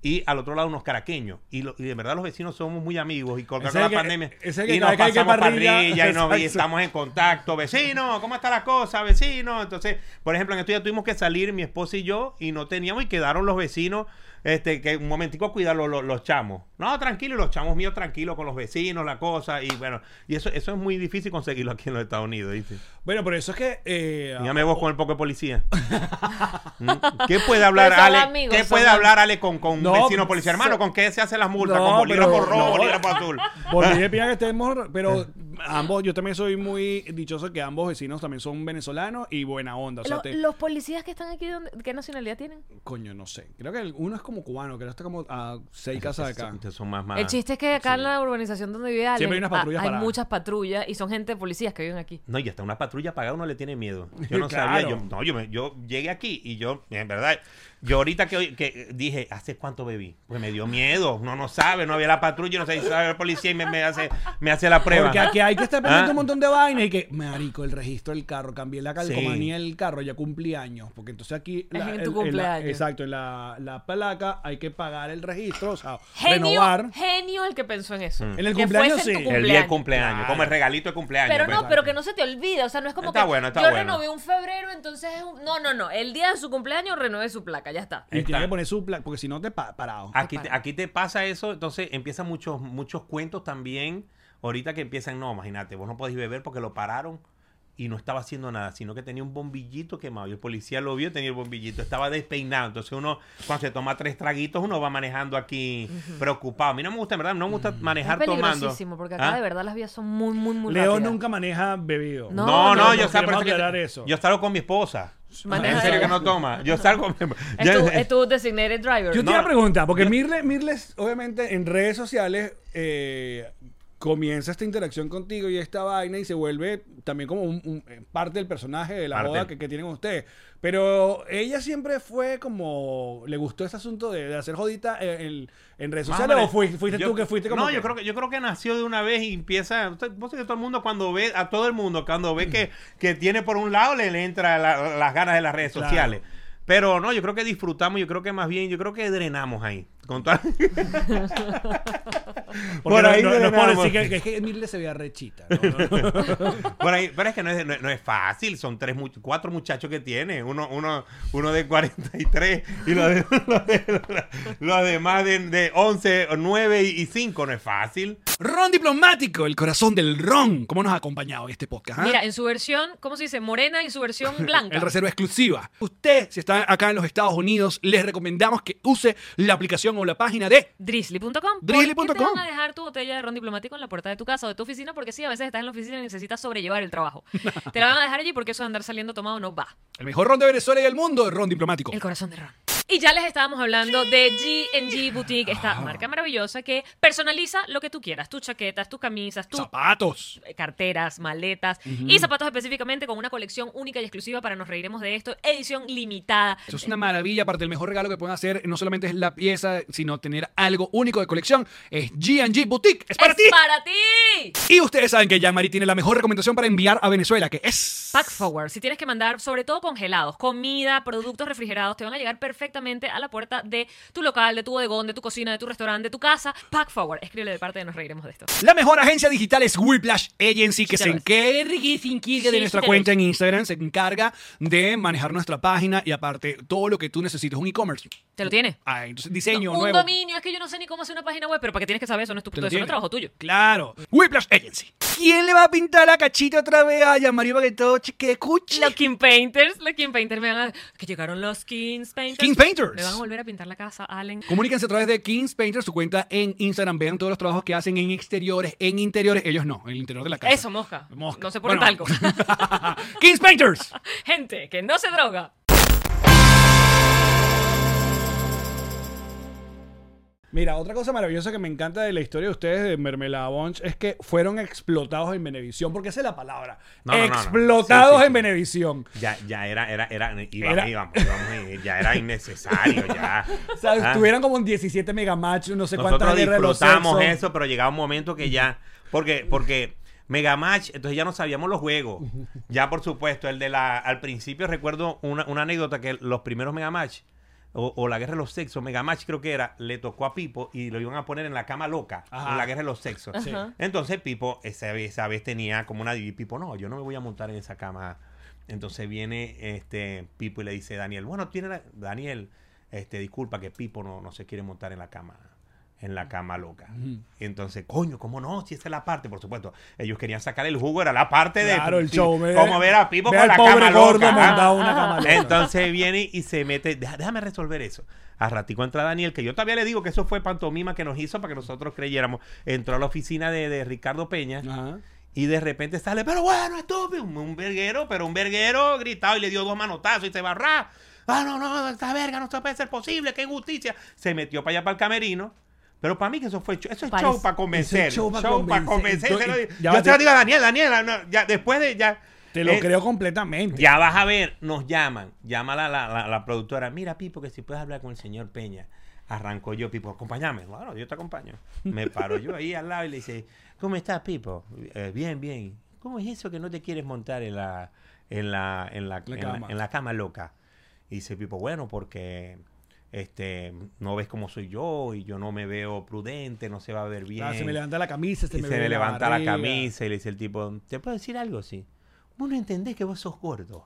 Y al otro lado unos caraqueños. Y, lo- y de verdad los vecinos somos muy amigos. Y con la que- pandemia. y nos pasamos parrilla, parrilla y, nos- y estamos en contacto. Vecino, ¿cómo está la cosa, vecino? Entonces, por ejemplo, en estos días tuvimos que salir mi esposa y yo y no teníamos y quedaron los vecinos este que un momentico cuidar los, los- los chamos. No, tranquilo, y los chamos míos tranquilos con los vecinos, la cosa. Y bueno, y eso, eso es muy difícil conseguirlo aquí en los Estados Unidos, ¿viste? Bueno, por eso es que... Eh, Dígame vos con el poco de policía. ¿Mm? ¿Qué puede hablar Ale? amigos, ¿Qué puede amigos. hablar Ale con, con un No, vecino policía? Hermano, ¿con qué se hacen las multas? No, ¿Con bolígrafo pero- rojo, no. bolígrafo azul? Bolivia que estemos, pero ambos, yo también soy muy dichoso que ambos vecinos también son venezolanos y buena onda. O sea, Lo- te- los policías que están aquí, ¿dónde- ¿qué nacionalidad tienen? coño, no sé. Creo que uno es como cubano, que está como a seis casas de acá. Son- son más, más- El chiste es que acá en la urbanización donde vive Ale, Siempre hay unas ah, patrullas hay paradas. muchas patrullas y son gente de policías que viven aquí. No, y hasta una patrulla pagada uno le tiene miedo. Yo no Claro. sabía. Yo, no, yo, me- yo llegué aquí y yo, en verdad, yo ahorita que, hoy- que dije, ¿hace cuánto bebí? Pues me dio miedo. Uno no sabe, no había la patrulla, no sé si sabe la policía y me, me hace, me hace la prueba. Porque aquí hay que estar pendiente Ah. un montón de vainas y que, marico, el registro del carro, cambié la calcomanía del carro, ya cumplí años. Porque entonces aquí. Es en tu el- la- cumpleaños. exacto, en la, la placa hay que pagar el registro, o sea, Genio, renovar. genio el que pensó en eso. En el cumpleaños, sí. el día del cumpleaños. cumpleaños, Claro. como el regalito de cumpleaños. Pero pues. no, pero que no se te olvide, o sea, no es como Está que bueno, está yo bueno. renové un febrero, entonces es un- no, no, no, el día de su cumpleaños renové su placa, ya está. Y Está. tiene que poner su placa, porque si no te pa parado. Aquí te, aquí te pasa eso, entonces empiezan muchos, muchos cuentos también. Ahorita que empiezan, no, imagínate, vos no podés beber porque lo pararon y no estaba haciendo nada, sino que tenía un bombillito quemado. Y el policía lo vio, tenía el bombillito, estaba despeinado. Entonces uno, cuando se toma tres traguitos, uno va manejando aquí preocupado. A mí no me gusta, en verdad, no me gusta manejar es tomando. porque acá ¿Ah? de verdad las vías son muy, muy, muy Leo rápidas. nunca maneja bebido. No, No, no, no, yo eso que- yo salgo con mi esposa. Maneja en serio que no toma. Yo salgo. Es tu, es tu designated driver. Yo te No. iba a preguntar, porque Mirles, Mirles, obviamente, en redes sociales, eh, comienza esta interacción contigo y esta vaina y se vuelve también como un, un- eh, parte del personaje de la Parte. boda que, que tienen ustedes. Pero ella siempre fue como, le gustó ese asunto de, de hacer jodita en, en- en redes Más sociales o fuiste, fuiste Yo- tú que fuiste como... No, que- yo creo que yo creo que nació de una vez y empieza. Vos que todo el mundo cuando ve a todo el mundo cuando ve que, que tiene por un lado le, le entra la- las ganas de las redes Claro. sociales. Pero no, yo creo que disfrutamos, yo creo que más bien, yo creo que drenamos ahí. Con toda- por ahí no, no, decir que, que es que Mirle se veía rechita. ¿no? Por ahí, pero es que no es, no, no es fácil, son tres, cuatro muchachos que tiene, uno, uno, uno de 43 y los, de, los, de- los demás de, de 11, 9 y 5, no es fácil. Ron diplomático, el corazón del ron. ¿Cómo nos ha acompañado este podcast? ah? Mira, en su versión, ¿cómo se dice? Morena y su versión blanca. El reserva exclusiva. Usted, si está acá en los Estados Unidos, les recomendamos que use la aplicación o la página de Drizzly.com. Drizzly.com. ¿Por qué te van a dejar tu botella de ron diplomático en la puerta de tu casa o de tu oficina? Porque sí, a veces estás en la oficina y necesitas sobrellevar el trabajo. te la van a dejar allí porque eso de andar saliendo tomado no va. el mejor ron de Venezuela y del mundo, ron diplomático. El corazón de ron. Y ya les estábamos hablando de G&G Boutique, esta marca maravillosa que personaliza lo que tú quieras. Tus chaquetas, tus camisas, tus Zapatos. carteras, maletas y zapatos específicamente con una colección única y exclusiva para Nos Reiremos de Esto, edición limitada. Eso es una maravilla. Aparte, el mejor regalo que pueden hacer no solamente es la pieza, sino tener algo único de colección. Es G&G Boutique. ¡Es para ¡Es ti! para ti! Y ustedes saben que Jean-Marie tiene la mejor recomendación para enviar a Venezuela, que es... Pack Forward, si tienes que mandar, sobre todo congelados, comida, productos refrigerados, te van a llegar perfectamente a la puerta de tu local, de tu bodegón, de tu cocina, de tu restaurante, de tu casa. Pack Forward, escríbele de parte de Nos Reiremos de Esto. La mejor agencia digital es Whiplash Agency, que Sí se y se encarga de sí nuestra cuenta en Instagram, se encarga de manejar nuestra página y aparte todo lo que tú necesites, un e-commerce. ¿Te lo tiene? Ah, entonces diseño un nuevo. dominio, es que yo no sé ni cómo hacer una página web, pero para qué tienes que saber eso, no es tu lo eso no es trabajo tuyo. Claro. Whiplash Agency. ¿Quién le va a pintar la cachita otra vez a Jean-Marie para que cuchi? Los King Painters, los King Painters me van a... Que llegaron los Kings Painters. King Painters. Me van a volver a pintar la casa, Allen. Comuníquense a través de Kings Painter, su cuenta en Instagram. Vean todos los trabajos que hacen en exteriores, en interiores. Ellos no, en el interior de la casa. Eso, mosca. Mosca. No se ponen Bueno. talco. Kings Painters. Gente que no se droga. Mira, otra cosa maravillosa que me encanta de la historia de ustedes de Mermelada Bunch es que fueron explotados en Venevisión, porque esa es la palabra. No, no, no, no. explotados Sí, sí, en. Venevisión. Ya, ya era, era, era, iba- Era- íbamos, íbamos, ya era innecesario, ya. O sea, Ah. estuvieron como en 17 megamatch, no sé cuántas Nosotros guerras de los disfrutamos sexos. eso, pero llegaba un momento que ya, porque, porque Megamatch, entonces ya no sabíamos los juegos. Ya, por supuesto, el de la, al principio recuerdo una, una anécdota que los primeros Megamatch, o, o la guerra de los sexos, Megamatch creo que era, le tocó a Pipo y lo iban a poner en la cama loca, Ajá. en la guerra de los sexos. Sí. Entonces Pipo esa vez, esa vez tenía como una... Y Pipo, no, yo no me voy a montar en esa cama. Entonces viene este Pipo y le dice a Daniel, bueno, tiene la- Daniel, este, disculpa que Pipo no, no se quiere montar en la cama en la cama loca. Y entonces, coño, ¿cómo no? Si esa es la parte, por supuesto. Ellos querían sacar el jugo, era la parte de... Claro, el sí, show. ve- Cómo ver a Pipo con la cama loca. Ah. una cama loca. Entonces viene y se mete, "Deja- déjame resolver eso. A ratico entra Daniel, que yo todavía le digo que eso fue pantomima que nos hizo para que nosotros creyéramos. Entró a la oficina de, de Ricardo Peña Ajá. y de repente sale, pero bueno, estúpido, un, un verguero, pero un verguero gritado y le dio dos manotazos y se barra. Ah, no, no, esta verga no se puede ser posible, qué injusticia. Se metió para allá para el camerino. Pero para mí que eso fue show, eso es Parece- show para convencer. es show pa' para convencer. ya yo te lo digo a Daniel, Daniel, no, ya, después de ya. Te lo eh, creo completamente. ya vas a ver, nos llaman, llama la, la, la, la productora, mira Pipo, que si puedes hablar con el señor Peña. Arrancó yo, Pipo, acompáñame. Bueno, yo te acompaño. Me paro yo ahí al lado y le dice, ¿cómo estás, Pipo? "Eh, bien, bien. ¿Cómo es eso que no te quieres montar en la, en la, en la, La en cama. la- en la cama loca? Y dice Pipo, bueno, porque este no ves cómo soy yo y yo no me veo prudente, no se va a ver bien. Ah, se me levanta la camisa, se Y me, se me levanta la camisa y le dice el tipo, ¿te puedo decir algo? Sí. Vos no entendés que vos sos gordo.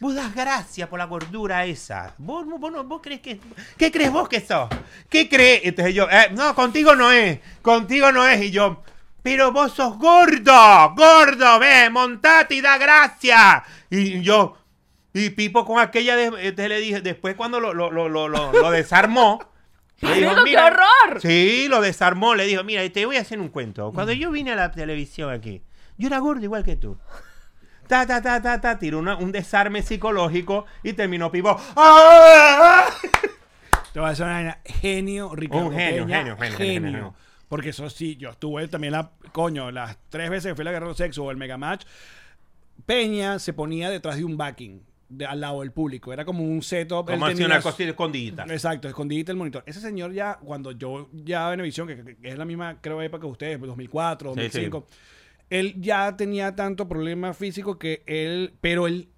Vos das gracia por la gordura esa. Vos, vos, no- vos crees que... ¿Qué crees vos que sos? ¿Qué crees? Entonces yo, "Eh, no, contigo no es. Contigo no es. Y yo, pero vos sos gordo. Gordo, ve, montate y da gracia. Y yo, y Pipo con aquella... De, entonces le dije, después cuando lo, lo, lo, lo, lo- lo desarmó... le dijo, ¡Pero qué "Mira, horror! Sí, lo desarmó. Le dijo, mira, te voy a hacer un cuento. Cuando yo vine a la televisión aquí, yo era gordo igual que tú. Ta, ta, ta, ta, ta, tiró una- un desarme psicológico y terminó pivo. ¡Ah! Te voy a decir una. Genio, Ricardo Un genio, Peña, genio, genio, genio, genio. Porque eso sí, yo estuve también la, coño, las tres veces que fui a la guerra de los sexos o el mega match, Peña se ponía detrás de un backing, de, al lado del público. Era como un setup. él Como tenía una cosita escondida. Exacto, escondidita el monitor. Ese señor ya, cuando yo ya Venevisión, que, que- es la misma, creo, época que ustedes, pues, 2004, Sí, 2005, él ya tenía tanto problema físico que él, pero él,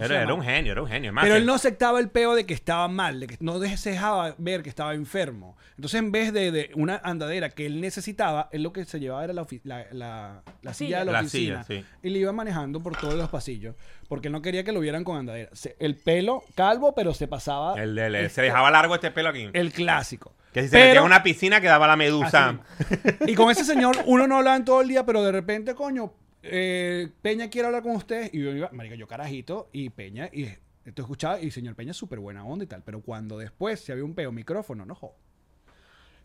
Era, era un genio, era un genio. Más pero él no aceptaba el peo de que estaba mal, de que no dejaba ver que estaba enfermo. Entonces, en vez de, de una andadera que él necesitaba, él lo que se llevaba era la, la, la- la silla de la, oficina. silla, sí. Y le iba manejando por todos los pasillos, porque él no quería que lo vieran con andadera. Se- el pelo calvo, pero se pasaba el el- se dejaba largo este pelo aquí. el clásico. que si se Pero- metía en una piscina quedaba la medusa. Y con ese señor, uno no hablaban todo el día, pero de repente, coño, eh, Peña quiere hablar con usted. Y yo iba, marica, yo carajito, y Peña, y esto escuchaba, y señor Peña es súper buena onda y tal. Pero cuando después se había un peo micrófono, no jodas.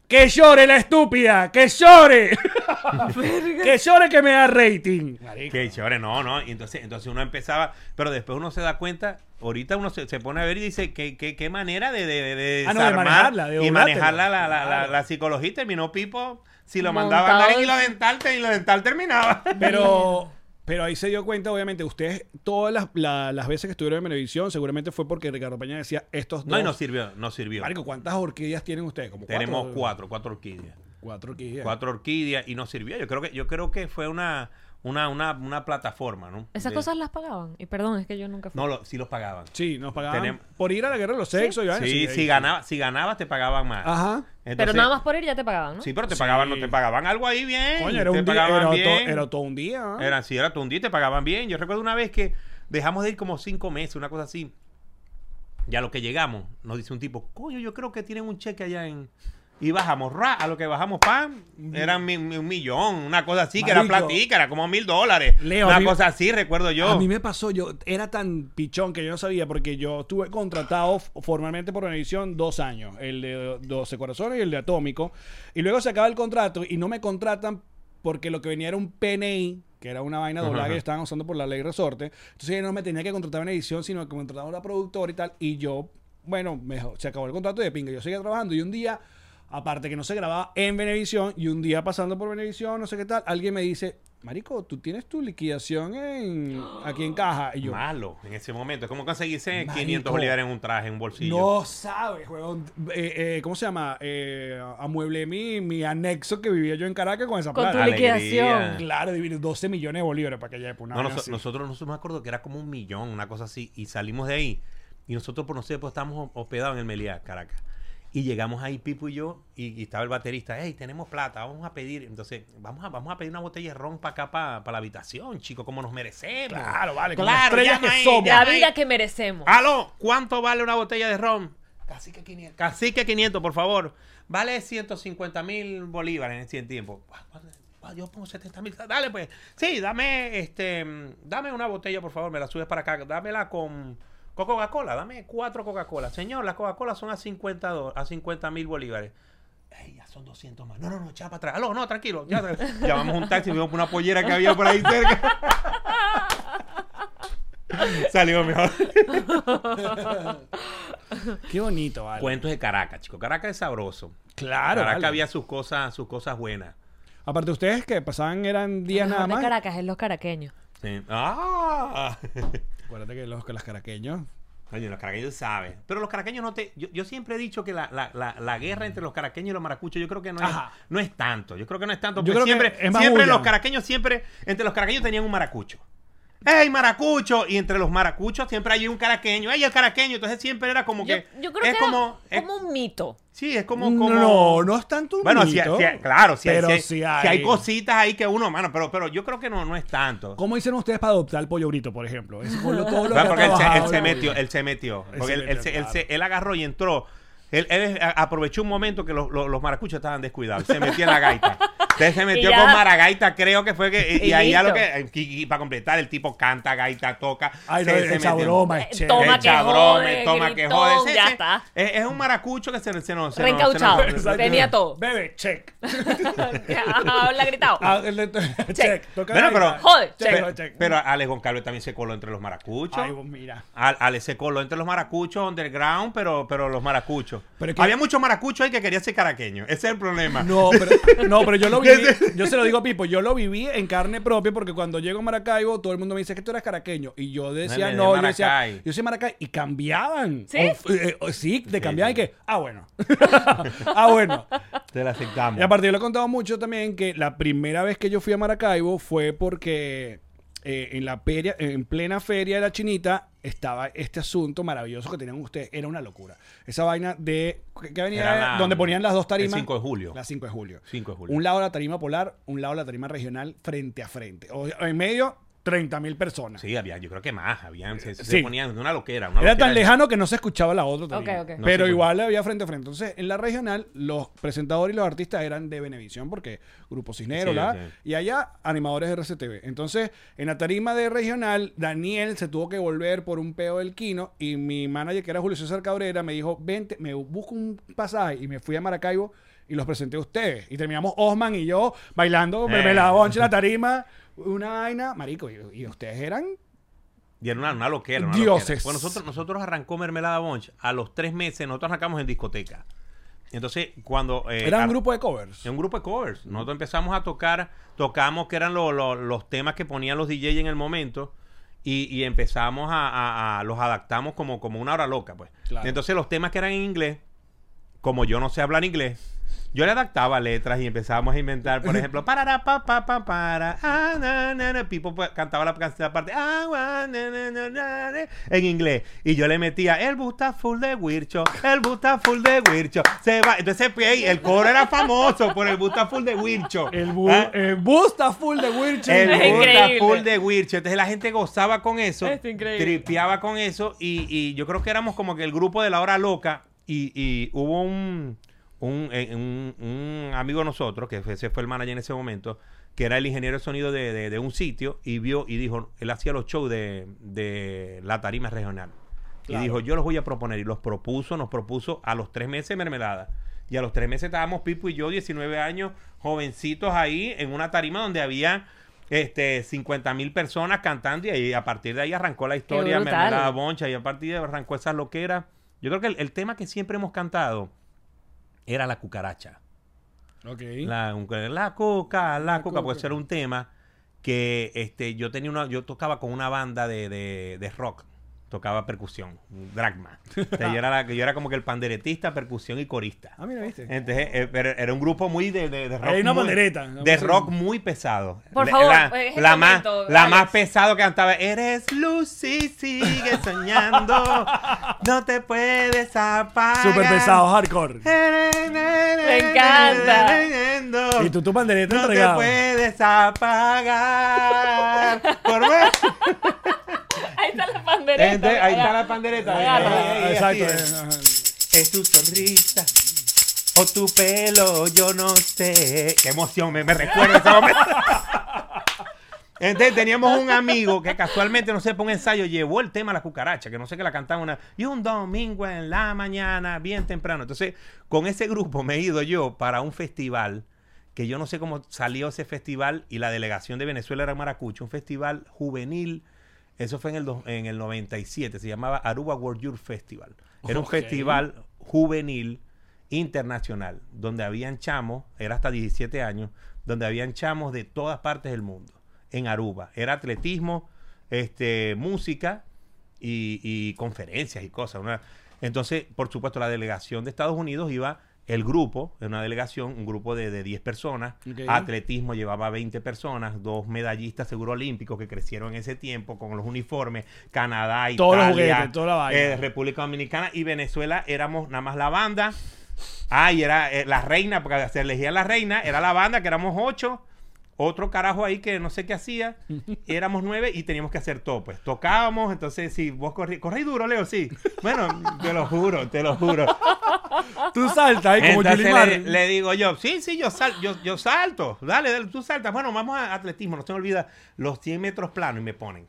¡Que llore la estúpida! ¡Que llore! ¡Que llore que me da rating! Marica. Que chévere, no, no. Y entonces, entonces uno empezaba, pero después uno se da cuenta, ahorita uno se, se pone a ver y dice, ¿qué, qué, qué manera de, de, de Ah, no, de desarmar manejarla, de y doblártela. manejar la, la, la, la- psicología? Y terminó Pipo, si lo mandaba a andar en hilo dental, te- hilo dental terminaba. Pero, pero ahí se dio cuenta, obviamente, ustedes, todas las, la- las veces que estuvieron en Venevisión, seguramente fue porque Ricardo Peña decía, estos dos... No, y no sirvió, no sirvió. Marico, ¿cuántas orquídeas tienen ustedes? Como Tenemos cuatro, cuatro orquídeas. Cuatro orquídeas. Cuatro orquídeas y no sirvió. Yo creo que, yo creo que fue una, una, una, una plataforma, ¿no? Esas De- cosas las pagaban. Y perdón, es que yo nunca fui. No, lo, sí los pagaban. Sí, nos pagaban Tenem- por ir a la guerra de los sexos. y vainas, Sí, ahí si, ganaba, si ganabas te pagaban más. Ajá. pero nada más por ir ya te pagaban, ¿no? Sí, pero te Sí. pagaban, no te pagaban algo ahí bien. Coño, era te un día, pagaban era, to- bien. era todo un día. ¿ah? Era, sí, era todo un día y te pagaban bien. Yo recuerdo una vez que dejamos de ir como cinco meses, una cosa así. Ya a lo que llegamos, nos dice un tipo, coño, yo creo que tienen un cheque allá en... Y bajamos, ra, a lo que bajamos, pan, eran mi- mi- un millón, una cosa así, que era platica, era como mil dólares. Leo, una mí- cosa así, recuerdo yo. A mí me pasó, yo era tan pichón que yo no sabía porque yo estuve contratado formalmente por Venevisión dos años, el de 12 Corazones y el de Atómico, y luego se acaba el contrato y no me contratan porque lo que venía era un PNI, que era una vaina doblada que estaban usando por la ley resorte, entonces yo no me tenía que contratar en edición, sino que contrataba a una productora y tal, y yo, bueno, me- se acabó el contrato de pinga, yo seguía trabajando y un día... Aparte que no se grababa en Venevisión y un día pasando por Venevisión, no sé qué tal, alguien me dice, Marico, tú tienes tu liquidación en, aquí en caja. Y yo, Malo en ese momento. Es como conseguirse Marico. 500 bolívares en un traje, en un bolsillo. no sabes, juegón. Eh, eh, ¿Cómo se llama? Eh, amueblé mi, mi anexo que vivía yo en Caracas con esa Con tu plata. Alegría. liquidación. Claro, divino, 12 millones de bolívares para que haya una No, noso- así. nosotros, nosotros me acuerdo que era como un millón, una cosa así, y salimos de ahí. Y nosotros, por no sé, pues estábamos hospedados en el Meliá, Caracas. Y llegamos ahí, Pipo y yo, y, y estaba el baterista, hey, tenemos plata, vamos a pedir. Entonces, vamos a, vamos a pedir una botella de ron para acá, para la habitación, chicos, como nos merecemos. Claro, vale, claro, estrellas llama que somos. La vida que merecemos. Aló, ¿cuánto vale una botella de ron? Casi que 500. Casi que 500, por favor. Vale 150 mil bolívares en ese tiempo. Yo pongo 70 mil. Dale, pues. Sí, dame, este, dame una botella, por favor. Me la subes para acá. Dámela con Coca-Cola. Dame cuatro Coca-Cola. Señor, las Coca-Cola son a 50 do- a 50 mil bolívares. Ey, ya son 200 más. No, no, no, echa para atrás. Aló, no, tranquilo. Ya, llamamos un taxi y vimos una pollera que había por ahí cerca. Salió mejor. Qué bonito, vale. Cuentos de Caracas, chico. Caracas es sabroso. Claro, Caracas vale. había sus cosas, sus cosas buenas. Aparte, ustedes que pasaban eran días nada más. Caracas es los caraqueños. Sí. Ah. Acuérdate que los, que los caraqueños. Oye, los caraqueños saben. Pero los caraqueños no te. Yo, yo siempre he dicho que la, la, la, la guerra entre los caraqueños y los maracuchos, yo creo que no es, Ajá. no es tanto. Yo creo que no es tanto. Yo que siempre, es siempre bulla. los caraqueños, siempre. Entre los caraqueños tenían un maracucho. ¡Ey, maracucho! Y entre los maracuchos siempre hay un caraqueño. ¡Ey, el caraqueño! Entonces siempre era como que. yo creo es que como, era es- como un mito. Sí, es como. como No, no es tanto un Bueno, sí, mito, sí, claro, sí, pero sí, sí sí hay. hay cositas ahí que uno, mano, pero, pero yo creo que no, no es tanto. ¿Cómo hicieron ustedes para adoptar el pollo brito, por ejemplo? Es con lo- todo lo que Claro, ha porque él se, metió, él se metió. Él Porque él, metió, claro. él agarró y entró. Él, aprovechó un momento que los, los- los maracuchos estaban descuidados. Se metía en la gaita. Usted se metió ya. con Maragaita, creo que fue que. Y, Y ahí ya lo que. y- y para completar, el tipo canta, gaita, toca. Ay, no, se- se esa metió. broma Eh, es chévere. toma que jode, toma que jode. Ya está. Es, es un maracucho que se, se nos. Se nos- se Reencauchado. Tenía todo. Bebe, check. Habla gritado. Ah, check. Toca Bueno, pero-. Joder, Check, Pero, check. pero Alex Goncalves también se coló entre los maracuchos. Ay, vos mira. Al- Ale se coló entre los maracuchos underground, pero, pero los maracuchos. Pero es que- Había muchos maracuchos ahí que querían ser caraqueños. Ese es el problema. No, pero, no, pero yo lo viví. Yo se lo digo a Pipo, yo lo viví en carne propia porque cuando llego a Maracaibo, todo el mundo me dice que tú eres caraqueño. Y yo decía, de no, yo decía, yo soy Maracay. Y cambiaban. ¿Sí? O- eh, o- sí, te cambiaban sí. y que, ah, bueno. ah, bueno. Te la aceptamos. Y aparte, yo le he contado mucho también que la primera vez que yo fui a Maracaibo fue porque eh, en la feria, en plena feria de la chinita, estaba este asunto maravilloso que tenían ustedes. Era una locura. Esa vaina de. ¿Qué avenida Era Donde ponían las dos tarimas. el 5 de julio. La 5 de julio. 5 de julio. Un lado la tarima polar, un lado la tarima regional, frente a frente. O en medio, 30 mil personas. Sí, había, yo creo que más, habían, se, se Sí. ponían una loquera. Una Era loquera. tan lejano que no se escuchaba la otra. No, Pero sí, igual había frente a frente. Entonces, en la regional, los presentadores y los artistas eran de Benevisión, porque Grupo Cisnero, Sí, y allá animadores de RCTV. Entonces, en la tarima de regional, Daniel se tuvo que volver por un peo del Quino y mi manager, que era Julio César Cabrera, me dijo, vente, me busco un pasaje y me fui a Maracaibo y los presenté a ustedes. Y terminamos Osman y yo bailando, me, me la Eh. en la tarima, una vaina, marico, y, y ustedes eran... Y era una, una loquera. una Dioses. loquera. Bueno, nosotros, nosotros arrancó Mermelada Bunch a los tres meses, nosotros arrancamos en discoteca. Entonces, cuando... eh, Era un grupo de covers. Un grupo de covers. Nosotros empezamos a tocar, tocamos que eran lo- lo- los temas que ponían los DJ en el momento y, y empezamos a, a- a- los adaptamos como, como una hora loca, pues. Claro. Entonces los temas que eran en inglés, como yo no sé hablar inglés, yo le adaptaba letras y empezábamos a inventar, por ejemplo, para pa pa pa para ah, na, na, na. Pipo pues, cantaba la, canción- la parte ah, en inglés y yo le metía el busta full de Wircho, el busta full de Wircho. Se va, entonces pues, ey, el coro era famoso por el busta full de Wircho. El, bu ¿Ah? el busta full de Wilson. El Es Busta increíble. full de Wircho. Entonces la gente gozaba con eso. Es increíble. Tripeaba con eso. Y, y yo creo que éramos como que el grupo de la hora loca. Y, y hubo un, un, eh, un- un amigo de nosotros, que ese fue el manager en ese momento, que era el ingeniero de sonido de, de- de un sitio, y vio y dijo, él hacía los shows de, de la tarima regional. Claro. Y dijo, yo los voy a proponer. Y los propuso, nos propuso a los tres meses de mermelada. Y a los tres meses estábamos Pipo y yo, 19 años, jovencitos ahí, en una tarima donde había este 50 mil personas cantando. Y ahí, a partir de ahí arrancó la historia. Mermelada Boncha. Y a partir de ahí arrancó esa loquera. Yo creo que el, el tema que siempre hemos cantado era la cucaracha. Ok. La, coca, la, coca, coca. porque eso era un tema que este, yo tenía una, yo tocaba con una banda de, de, de rock, tocaba percusión, un dragma. O sea, yo, era la- yo era como que el panderetista, percusión y corista. Ah, mira, viste. Entonces, eh, pero era un grupo muy de, de, de rock. Hay una muy- pandereta. De rock muy pesado. Por La- favor, la, más, la más pesado que cantaba, eres Lucy, sigue soñando, no te puedes apagar. Súper pesado, hardcore. Me encanta. Y tú tu pandereta No te entregado. puedes apagar. Por ver. Ahí está la pandereta. Entonces, ahí está la pandereta. Agarra. Ahí, ahí, ahí, Exacto. eh, es. tu sonrisa o tu pelo, yo no sé. Qué emoción, me, me recuerda ese momento. Entonces teníamos un amigo que casualmente, no sé, por un ensayo, llevó el tema a la cucaracha, que no sé que la cantaba una. Y un domingo en la mañana, bien temprano. Entonces, con ese grupo me he ido yo para un festival, que yo no sé cómo salió ese festival, y la delegación de Venezuela era Maracucho, un festival juvenil. Eso fue en el, en el 97, se llamaba Aruba World Youth Festival. Era un festival juvenil internacional, donde habían chamos, era hasta 17 años, donde habían chamos de todas partes del mundo, en Aruba. Era atletismo, este, música y, y conferencias y cosas. una- Entonces, por supuesto, la delegación de Estados Unidos iba el grupo, una delegación, un grupo de, de 10 personas. Atletismo llevaba 20 personas, dos medallistas seguro olímpicos que crecieron en ese tiempo con los uniformes, Canadá, Todos Italia, juguetes, toda la vaina. eh, República Dominicana y Venezuela éramos nada más la banda. Ah, y era eh, la reina, porque se elegía la reina, era la banda, que éramos ocho. Otro carajo ahí que no sé qué hacía. Éramos nueve y teníamos que hacer todo. Pues tocábamos, entonces si vos corrí, corrí duro, Leo, sí. Bueno, te lo juro, te lo juro. Tú saltas ahí como Entonces le digo yo, sí, sí, yo, sal, yo, yo salto. Dale, dale, tú saltas. Bueno, vamos a atletismo. No se me olvida los 100 metros planos y me ponen.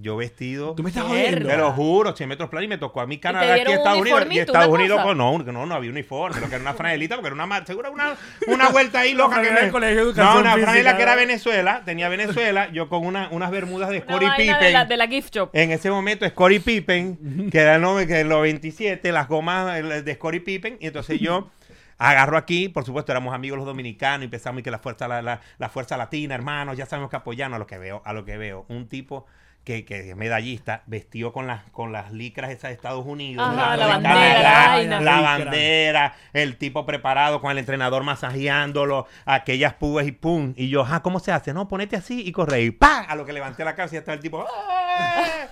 Yo vestido. Tú me estás jodiendo. Te lo juro, 100 metros planos y me tocó a mí Canadá aquí Estados Unidos. Y Estados Unidos, pues no, no, no había uniforme, lo que era una franelita, porque era una, seguro una, una vuelta ahí loca que me... Colegio de No, una Física, franela que era ¿no? Venezuela, tenía Venezuela, yo con una, unas bermudas de Scottie Pippen. de la, de la gift shop. En ese momento, Scottie Pippen, que era el nombre que en los 27, las gomas de Scottie Pippen, y entonces yo agarro aquí, por supuesto, éramos amigos los dominicanos, y empezamos y que la fuerza, la, la- la fuerza latina, hermanos, ya sabemos que apoyarnos a lo que veo, a lo que veo. Un tipo que, que es medallista, vestido con las, con las licras esas de Estados Unidos, Ajá, la Canadá, bandera, la bandera, el tipo preparado con el entrenador masajeándolo, aquellas pubes y pum. Y yo, ah, ¿cómo se hace? No, ponete así y corre. Y ¡pam! A lo que levanté la cabeza y ya está el tipo. ¡ah!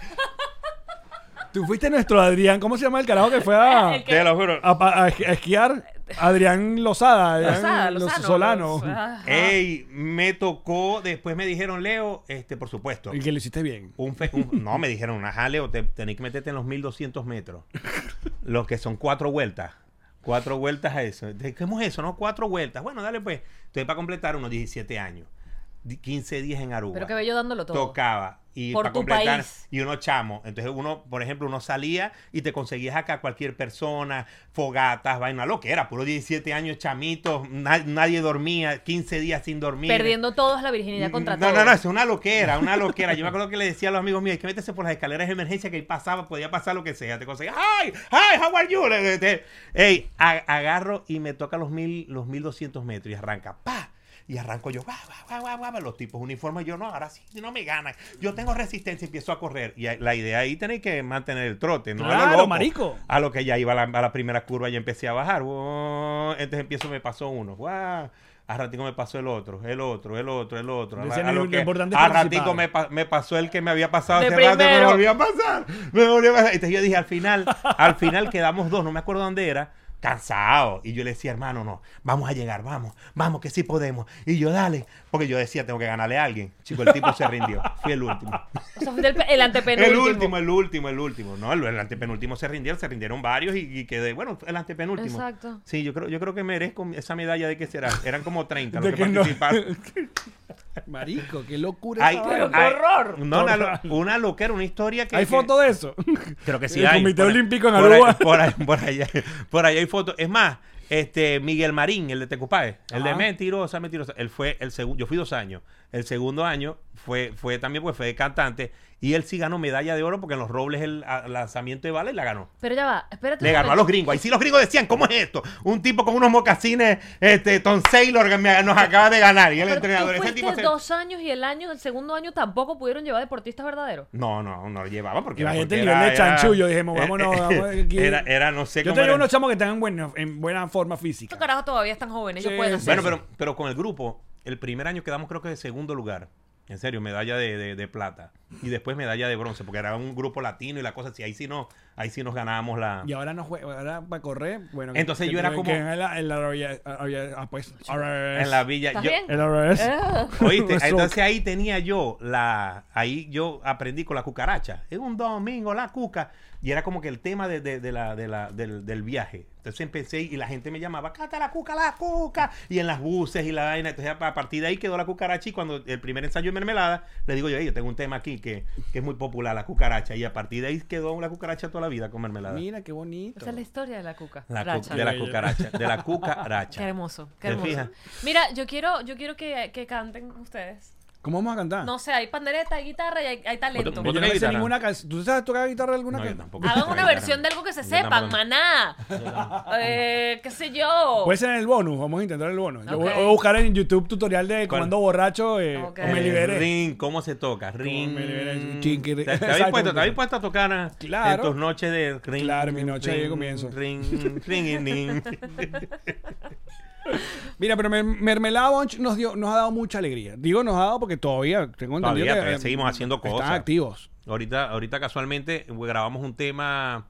Tú fuiste nuestro Adrián. ¿Cómo se llama el carajo que fue a, El que- Te lo juro. a esquiar? Adrián Lozada. Adrián Lozada, Los- Lozano, Solano. los- ajá. Ey, me tocó, después me dijeron, Leo, este, por supuesto. Y que lo hiciste bien. Un fe- un- no, me dijeron, ajá, Leo, te, tenés que meterte en los 1200 metros. Los que son cuatro vueltas. Cuatro vueltas a eso. ¿Cómo es eso? No, cuatro vueltas. Bueno, dale pues. Estoy para completar unos 17 años. Di- 15 días en Aruba. Pero que bello dándolo todo. Tocaba. Y Por para tu completar. país. Y uno chamo. Entonces uno, por ejemplo, uno salía y te conseguías acá cualquier persona, fogatas, vaina, lo que era. Puro 17 años, chamitos. na- nadie dormía. 15 días sin dormir. Perdiendo todos la virginidad contra No, todos. no, no, es una loquera, una loquera. Yo me acuerdo que le decía a los amigos míos, hay que métese por las escaleras de emergencia que ahí pasaba, podía pasar lo que sea. Te conseguía, ¡ay! ¡ay! ¿How are you? Le- te- Ey, a- agarro y me toca los mil, los 1200 metros y arranca, ¡pa! Y arranco yo, guau, guau, guau, guau, guau, los tipos uniformes, yo no, ahora sí, no me ganan. Yo tengo resistencia y empiezo a correr. Y la idea ahí tenéis que mantener el trote, no a lo loco. marico. A lo que ya iba a la, a la primera curva y empecé a bajar. Wow. Entonces empiezo, me pasó uno. Wow. A ratico me pasó el otro, el otro, el otro, el otro. A, a lo- que- ratico me, pa- me pasó el que me había pasado hace rato, me volvió a pasar. Me volvió a pasar. Entonces yo dije, al final, al final quedamos dos, no me acuerdo dónde era, cansado. Y yo le decía, hermano, no, vamos a llegar, vamos, vamos, que sí podemos. Y yo, dale, porque yo decía, tengo que ganarle a alguien. Chico, el tipo se rindió. Fui el último. O sea, fuiste el, pe- el El antepenúltimo. último, el último, el último. No, el, el antepenúltimo se rindieron, se rindieron varios y, y quedé, bueno, el antepenúltimo. Exacto. Sí, yo creo, yo creo que merezco esa medalla de qué será. Eran como 30 los que, que no- participaron. Marico, qué locura Hay, esa Pero vaina. qué hay- horror. No, una, lo- una loquera, una historia que. ¿Hay que- foto de eso? Creo que sí El hay. Comité Por ahí- Olímpico en por ahí- Aruba. Por ahí, por allá, por ahí hay fotos. Es más, este Miguel Marín, el de Tecupae, el de Ajá. Mentirosa, Mentirosa, él fue el segundo, yo fui dos años. El segundo año fue, fue también, pues fue de cantante. Y él sí ganó medalla de oro porque en los robles el a- lanzamiento de bala y la ganó. Pero ya va, espérate. Le ganó a los gringos. Ahí sí los gringos decían, ¿cómo es esto? Un tipo con unos mocasines, este, Tom Saylor, que me- nos acaba de ganar. Y el Pero entrenador, tú ese tipo se- dos años y el año, el segundo año tampoco pudieron llevar deportistas verdaderos. No, no, no lo llevaba porque Imagínate porque el nivel de chanchullo, dijimos, vámonos, vamos aquí. Era, era, no sé Yo tenía era. unos chamos que están en buena, en buena forma física. Estos carajos todavía están jóvenes, ellos Sí, pueden sí, hacer. Bueno, eso. pero, pero con el grupo, el primer año quedamos creo que de segundo lugar. En serio, medalla de, de- de plata. Y después medalla de bronce, porque era un grupo latino y la cosa así. Ahí sí, no, ahí sí nos ganábamos la... Y ahora no juega, ahora para correr, bueno. Entonces yo era que- como- que en la, en la ah, pues, En la villa. ¿Estás yo- bien? El RS. Ah. Oíste, entonces ahí tenía yo la, ahí yo aprendí con la cucaracha. Es un domingo la cuca y era como que el tema de, de- de la, de la- del, del viaje. Entonces empecé y la gente me llamaba, cata la cuca, la cuca. Y en las buses y la vaina. Entonces a partir de ahí quedó la cucaracha y cuando el primer ensayo de mermelada, le digo yo, "Ey, yo tengo un tema aquí que, que es muy popular, la cucaracha. Y a partir de ahí quedó la cucaracha toda la vida con mermelada. Mira, qué bonito. Esa es la historia de la cuca. La cu- Racha. de la cucaracha. De la Qué cucaracha. hermoso, qué ¿Te hermoso. fijas? Mira, yo quiero, yo quiero que, que canten ustedes. ¿Cómo vamos a cantar? No sé, hay pandereta, hay guitarra y hay, hay talento. Yo no guitarra. ninguna canción. ¿Tú sabes tocar guitarra alguna No, yo canción? tampoco. Hagan una versión de algo que se Yo sepan, tampoco. maná. Eh, qué sé yo. Puede ser en el bonus, vamos a intentar el bonus. Yo voy, a buscar en YouTube tutorial de ¿Cuál? comando borracho eh, Ok. o me Eh, liberé. Ring, ¿cómo se toca? Ring. me liberé, ¿Te, te habéis Exacto. puesto, te habéis puesto a tocar a- Claro. en tus noches de ring? Claro, mi noche ahí ring, comienzo. Ring, ring, ring. Mira, pero Mer- Mermelada Bunch nos, dio, nos ha dado mucha alegría. Digo, nos ha dado porque todavía tengo entendido Todavía, que eh, seguimos haciendo Están cosas. activos. Ahorita, ahorita casualmente pues, grabamos un tema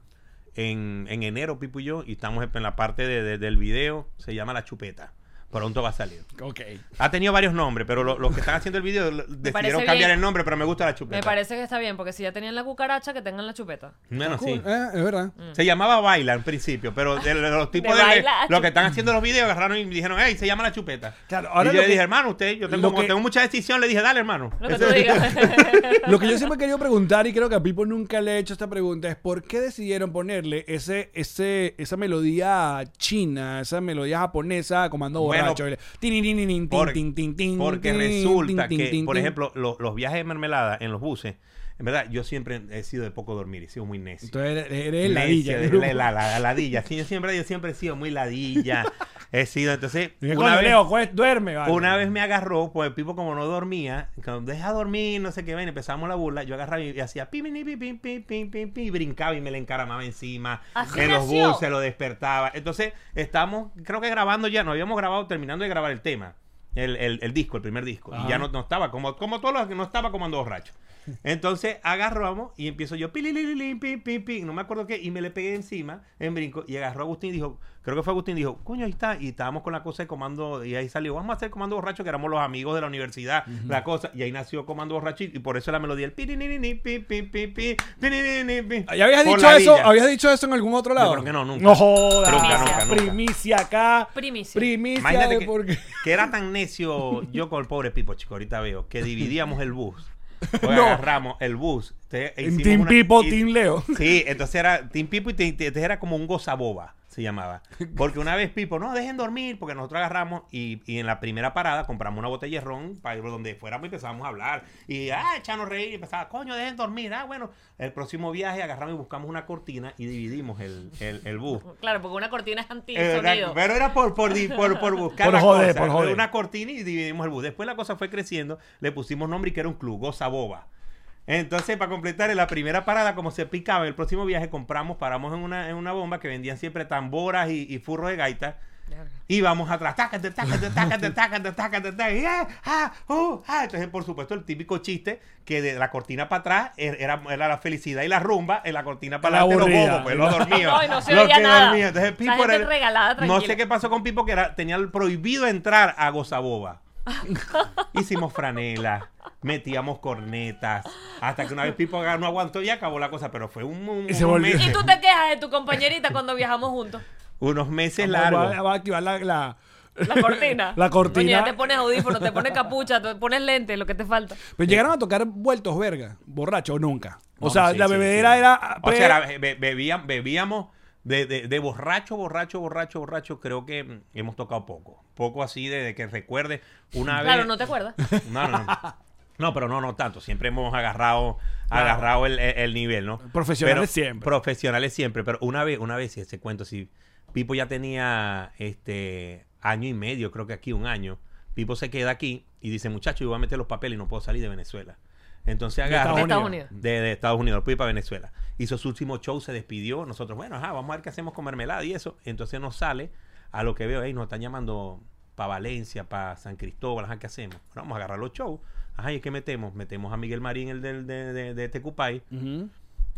en, en enero, Pipo y yo, y estamos en la parte de- de- del video, se llama La Chupeta. Pronto va a salir. Ok. Ha tenido varios nombres, pero lo- los que están haciendo el video lo- decidieron parece cambiar bien. el nombre, pero me gusta la chupeta. Me parece que está bien, porque si ya tenían la cucaracha, que tengan la chupeta. Bueno, sí. Cool. Eh, es verdad. Se llamaba Baila en principio, pero de, de los tipos De de, Baila a los que están haciendo los videos agarraron y dijeron, hey, se llama la chupeta. Claro, ahora y yo lo le que- dije, hermano, usted, yo tengo, lo como que- tengo mucha decisión, le dije, dale, hermano. Lo que tú digas. Lo que yo siempre he querido preguntar, y creo que a Pipo nunca le he hecho esta pregunta, es ¿por qué decidieron ponerle ese, ese, esa melodía china, esa melodía japonesa, comando Bueno, borracho? porque resulta que, por ejemplo, los viajes de mermelada en los buses Verdad, yo siempre he sido de poco dormir, he sido muy necio. Entonces eres, ladilla. La, ladilla. Sí, yo siempre, yo siempre he sido muy ladilla. he sido, entonces. Una vez, Leo, duerme. Una vez me agarró, pues el Pipo, como no dormía, como, deja dormir, no sé qué, ven, empezamos la burla. Yo agarraba y, hacía pim, pim, pim, pim, pim, pim, y brincaba y me le encaramaba encima. Así en los buses lo despertaba. Entonces, estamos, creo que grabando ya, no habíamos grabado, terminando de grabar el tema. El, el, disco, el primer disco. Y ya no, no estaba, como, como todos los que no estaba como ando borracho. Entonces agarramos y empiezo yo, pililililin, pi, pi, pi, no me acuerdo qué, y me le pegué encima en brinco y agarró a Agustín y dijo, creo que fue Agustín, dijo, coño, ahí está, y estábamos con la cosa de comando, y ahí salió, vamos a hacer comando borracho, que éramos los amigos de la universidad, la cosa, y ahí nació comando borracho, y, y por eso la melodía, el pirinini, pi, pi, pi, pi, pirinini, pi. ¿Ya habías dicho eso? villa. ¿Habías dicho eso en algún otro lado? creo que no, nunca. No jodas. Nunca, nunca, nunca. Primicia acá. Primicia. Primicia Imagínate que, que era tan necio yo con el pobre Pipo, chico, ahorita veo, que dividíamos el bus. Pues No. agarramos el bus. te- En Team una- Pipo, y- Team Leo. Sí, entonces era Team Pipo y Team- entonces era como un gozaboba, se llamaba. Porque una vez Pipo, no, dejen dormir, porque nosotros agarramos y, y en la primera parada compramos una botella de ron para ir donde fuéramos y empezábamos a hablar. Y, ah, echarnos reír y empezaba, coño, dejen dormir. Ah, bueno, el próximo viaje agarramos y buscamos una cortina y dividimos el, el, el bus. Claro, porque una cortina es Eh, anti-sonido. era- pero era por, por, por, por buscar Por la joder, cosa. por joder. Una cortina y dividimos el bus. Después la cosa fue creciendo, le pusimos nombre y que era un club, Goza Boba. Entonces, para completar, en la primera parada, como se picaba, en el próximo viaje compramos, paramos en una, en una bomba que vendían siempre tamboras y, y furros de gaita. Íbamos atrás, tácate, tácate, tácate, tácate, tácate, tácate, y, ah, uh, ah. Entonces, por supuesto, el típico chiste que de la cortina para atrás er- era, era la felicidad y la rumba, en la cortina para La adelante los bobos, pues los dormidos. No, y no se los veía que nada. dormían. Entonces, Pipo era- regalada, No sé qué pasó con Pipo, que era, tenía el prohibido entrar a Gozaboba. Hicimos franela, metíamos cornetas, hasta que una vez Pipo no aguantó y acabó la cosa, pero fue un, un- Y tú te quejas de tu compañerita cuando viajamos juntos. unos meses largos. va a activar la, la- La cortina. La cortina. Coño, ya te pones audífono, te pones capucha, te pones lente, lo que te falta. Pero llegaron a tocar vueltos verga, borracho, nunca. O No, sea, sí, la sí, bebedera sí. era. O sea, era- be- bebían- bebíamos de, de- de borracho, borracho, borracho, borracho. Creo que mm, hemos tocado poco. Poco así de, de que recuerde una vez. Claro, no te acuerdas. No, no, no. No, pero no, no tanto. Siempre hemos agarrado, agarrado el, el- el nivel, ¿no? Profesionales Pero- siempre. Profesionales siempre. Pero una vez, una vez, ese cuento, si Pipo ya tenía este año y medio, creo que aquí un año. Pipo se queda aquí y dice, muchacho, yo voy a meter los papeles y no puedo salir de Venezuela. Entonces agarra. De Estados Unidos. De, de Estados Unidos, fui para Venezuela. Hizo su último show, se despidió. Nosotros, bueno, ajá, vamos a ver qué hacemos con mermelada y eso. Entonces nos sale a lo que veo, ahí nos están llamando para Valencia, para San Cristóbal, ajá, ¿qué hacemos? Bueno, vamos a agarrar los shows. Ajá, ¿y qué metemos? Metemos a Miguel Marín, el del, de, de, de Tecupay, Ujú.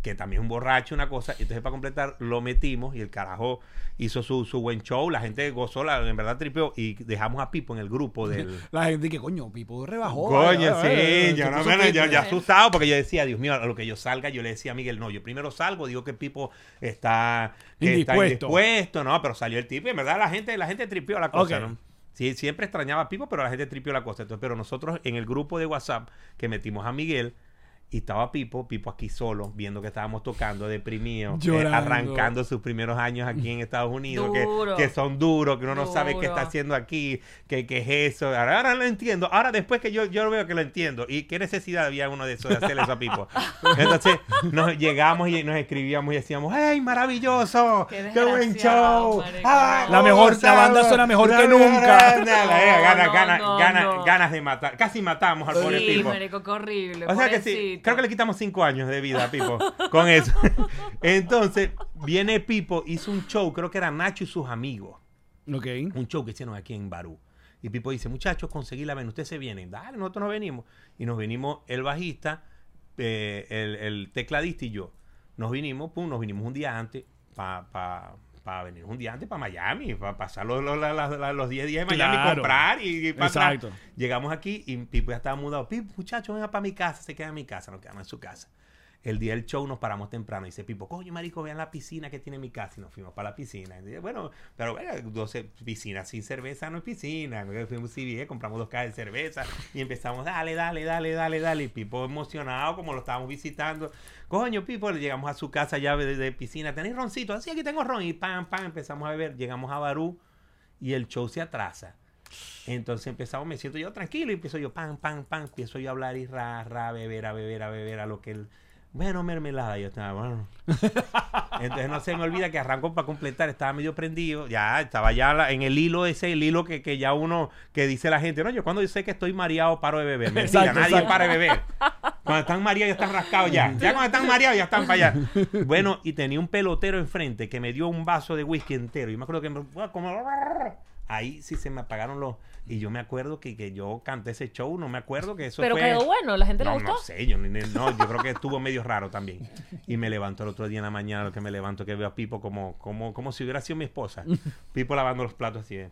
Que también es un borracho, una cosa. Y entonces, para completar, lo metimos y el carajo hizo su, su buen show. La gente gozó, la, en verdad tripeó. Y dejamos a Pipo en el grupo del. La gente que, coño, Pipo rebajó. Coño, sí, yo ¿qué no yo, yo asustado porque yo decía, Dios mío, a lo que yo salga, yo le decía a Miguel, no, yo primero salgo, digo que Pipo está, que está Indispuesto. no, pero salió el tipo y en verdad la gente, la gente tripió la cosa. ¿no? Sí, siempre extrañaba a Pipo, pero la gente tripió la cosa. Entonces, pero nosotros en el grupo de WhatsApp que metimos a Miguel, y estaba Pipo, Pipo aquí solo, viendo que estábamos tocando, deprimido, eh, Llorando. arrancando sus primeros años aquí en Estados Unidos, que, Duro. que son duros, que uno no sabe qué está haciendo aquí, que, que es eso. Ahora, ahora lo entiendo. Ahora después que yo, yo lo veo que lo entiendo. ¿Y qué necesidad había uno de eso, de hacerle eso a Pipo? Entonces nos llegamos y nos escribíamos y decíamos, ¡Hey, maravilloso! Qué ¡Qué, buen show! ¡Ah, La mejor- la banda suena mejor que nunca. No, ganas, no, ganas, ganas, de matar. Casi matamos al pobre Sí, Pipo. marico, qué horrible. O sea que sí, pobrecito. creo que le quitamos cinco años de vida a Pipo con eso. Entonces, viene Pipo, hizo un show, creo que era Nacho y sus amigos. Ok. Un show que hicieron aquí en Barú. Y Pipo dice, muchachos, conseguí la ven, ustedes se vienen. Dale, nosotros nos venimos. Y nos venimos el bajista, eh, el, el tecladista y yo. Nos vinimos, pum, nos vinimos un día antes para venir un día antes para Miami, para pasar los, los, la- la- la- los 10 días en Miami, Claro. comprar y, y pa' atrás. Exacto. Llegamos aquí y Pipo ya estaba mudado. Pipo, muchachos, venga para mi casa. Se queda en mi casa, nos quedamos en su casa. El día del show nos paramos temprano. Dice Pipo, coño, marico, vean la piscina que tiene mi casa. Y nos fuimos para la piscina. Y bueno, pero venga, 12 piscinas sin cerveza no es piscina. Fuimos a CBS, compramos dos cajas de cerveza y empezamos, dale, dale, dale, dale, dale. Y Pipo emocionado, como lo estábamos visitando. Coño, Pipo, llegamos a su casa ya de, piscina. ¿Tenéis roncito? Así, aquí tengo ron. Y pam, pam, empezamos a beber. Llegamos a Barú y el show se atrasa. Entonces empezamos, me siento yo tranquilo y empiezo yo, pam, pam, pam, empiezo yo a hablar y ra, ra, beber, a beber, a beber, a lo que él, bueno, mermelada, yo estaba, bueno. Entonces no se me olvida que arrancó para completar, estaba medio prendido, ya estaba ya la- en el hilo ese, el hilo que, que ya uno, que dice la gente, no, yo cuando yo sé que estoy mareado paro de beber, mentira, Exacto, nadie exacto. para de beber. Cuando están mareados ya están rascados ya, ya cuando están mareados ya están para allá. Bueno, y tenía un pelotero enfrente que me dio un vaso de whisky entero, y me acuerdo que me, como, ahí sí se me apagaron los, y yo me acuerdo que, que yo canté ese show, no me acuerdo que eso Pero fue... quedó bueno, la gente le gustó. no sé, yo, no, yo creo que estuvo medio raro también. Y me levanto el otro día en la mañana, lo que me levanto, que veo a Pipo como, como, como si hubiera sido mi esposa. Pipo lavando los platos así de...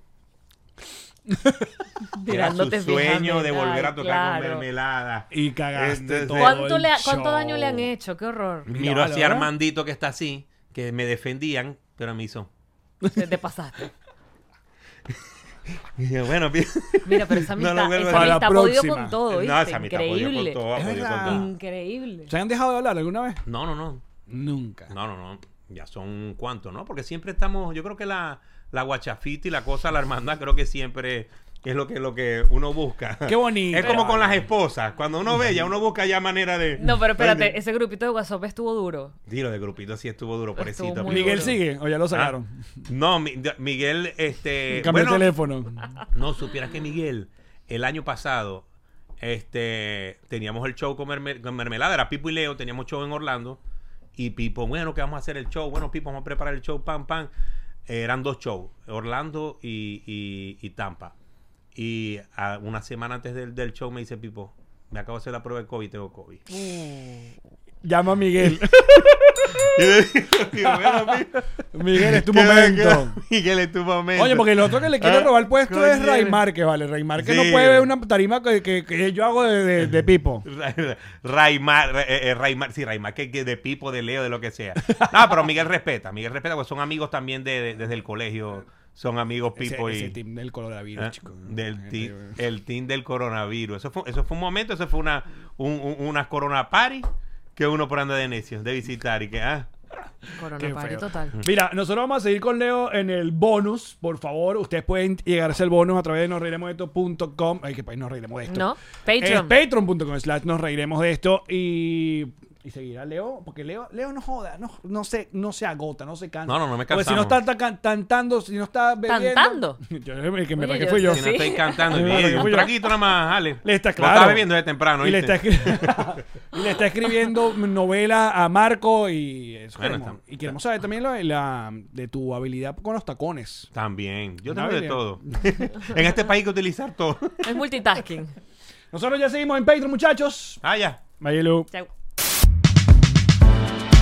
Era su sueño de volver a tocar con mermelada. Y cagaste Entonces- todo ¿Cuánto, el le ha- ¿Cuánto show. daño le han hecho? Qué horror. Miro hacia ¿verdad? Armandito que está así, que me defendían, pero me hizo... Te, te pasaste. Y bueno, Mira, pero esa No amistad, esa la podido con todo, ¿viste? no, esa Increíble. con todo, Es podido con verdad. todo. Increíble. ¿Se han dejado de hablar alguna vez? No, no, no. Nunca. No, no, no. Ya son cuántos, ¿no? Porque siempre estamos, yo creo que la, la guachafita y la cosa, la hermandad, creo que siempre es lo que, lo que uno busca. Qué bonito. Es como con las esposas. Cuando uno ve, ya uno busca ya manera de. No, pero espérate, ese grupito de WhatsApp estuvo duro. Sí, lo de grupito sí estuvo duro, Estuvo pobrecito. muy ¿Miguel duro. sigue o ya lo Ah, sacaron? No, Mi- de- Miguel, este. Cambió bueno, el teléfono. No, supieras que Miguel, el año pasado, este, teníamos el show con, merme- con Mermelada, era Pipo y Leo, teníamos show en Orlando. Y Pipo, bueno, que vamos a hacer el show. Bueno, Pipo, vamos a preparar el show, pam, pam. Eh, eran dos shows, Orlando y, y- y Tampa. Y a- una semana antes del, del show me dice Pipo, me acabo de hacer la prueba de COVID, tengo COVID. Llama a Miguel. Miguel, es tu ¿qué- momento. Miguel, es tu momento. Oye, porque el otro que le quiere Ah, robar el puesto coño. es Ray Márquez, ¿vale? Ray Márquez no Sí. puede ver una tarima que, que- que yo hago de, de- de Pipo. Ra- Raimar, eh, eh, Raimar, sí, Raimar, que, que de Pipo, de Leo, de lo que sea. No, pero Miguel respeta, Miguel respeta, porque son amigos también de, de- desde el colegio, son amigos Pipo ese, y... ese team del coronavirus, ¿eh? chico. Del ti- Eh, el team del coronavirus. Eso fue, eso fue un momento, eso fue una, un, un- una corona party que uno por anda de necio, de visitar y que, ah, Corona total. Mira, nosotros vamos a seguir con Leo en el bonus, por favor. Ustedes pueden llegarse al bonus a través de nosreiremosesto.com. Ay, que país nos reiremos de esto. ¿No? Patreon. patreon.com slash nos reiremos de esto y, y seguir a Leo, porque Leo, Leo no joda, no, no, se, no se agota, no se cansa. No, no, no me Porque si no cansamos. está ta- can- cantando, si no está bebiendo... ¿Cantando? Yo, el que me Oye, yo- fui yo. si no estoy cantando, fui un traguito nada más, Ale. Le está Lo claro. estaba bebiendo de temprano, y, le está y le está escribiendo novela a Marco y eso Bueno, queremos. está- Y queremos saber también lo de, la, de tu habilidad con los tacones. También, yo tengo de todo. en este país hay que utilizar todo. Es multitasking. Nosotros ya seguimos en Patreon, muchachos. Ah, ya. Mayelu. Chau.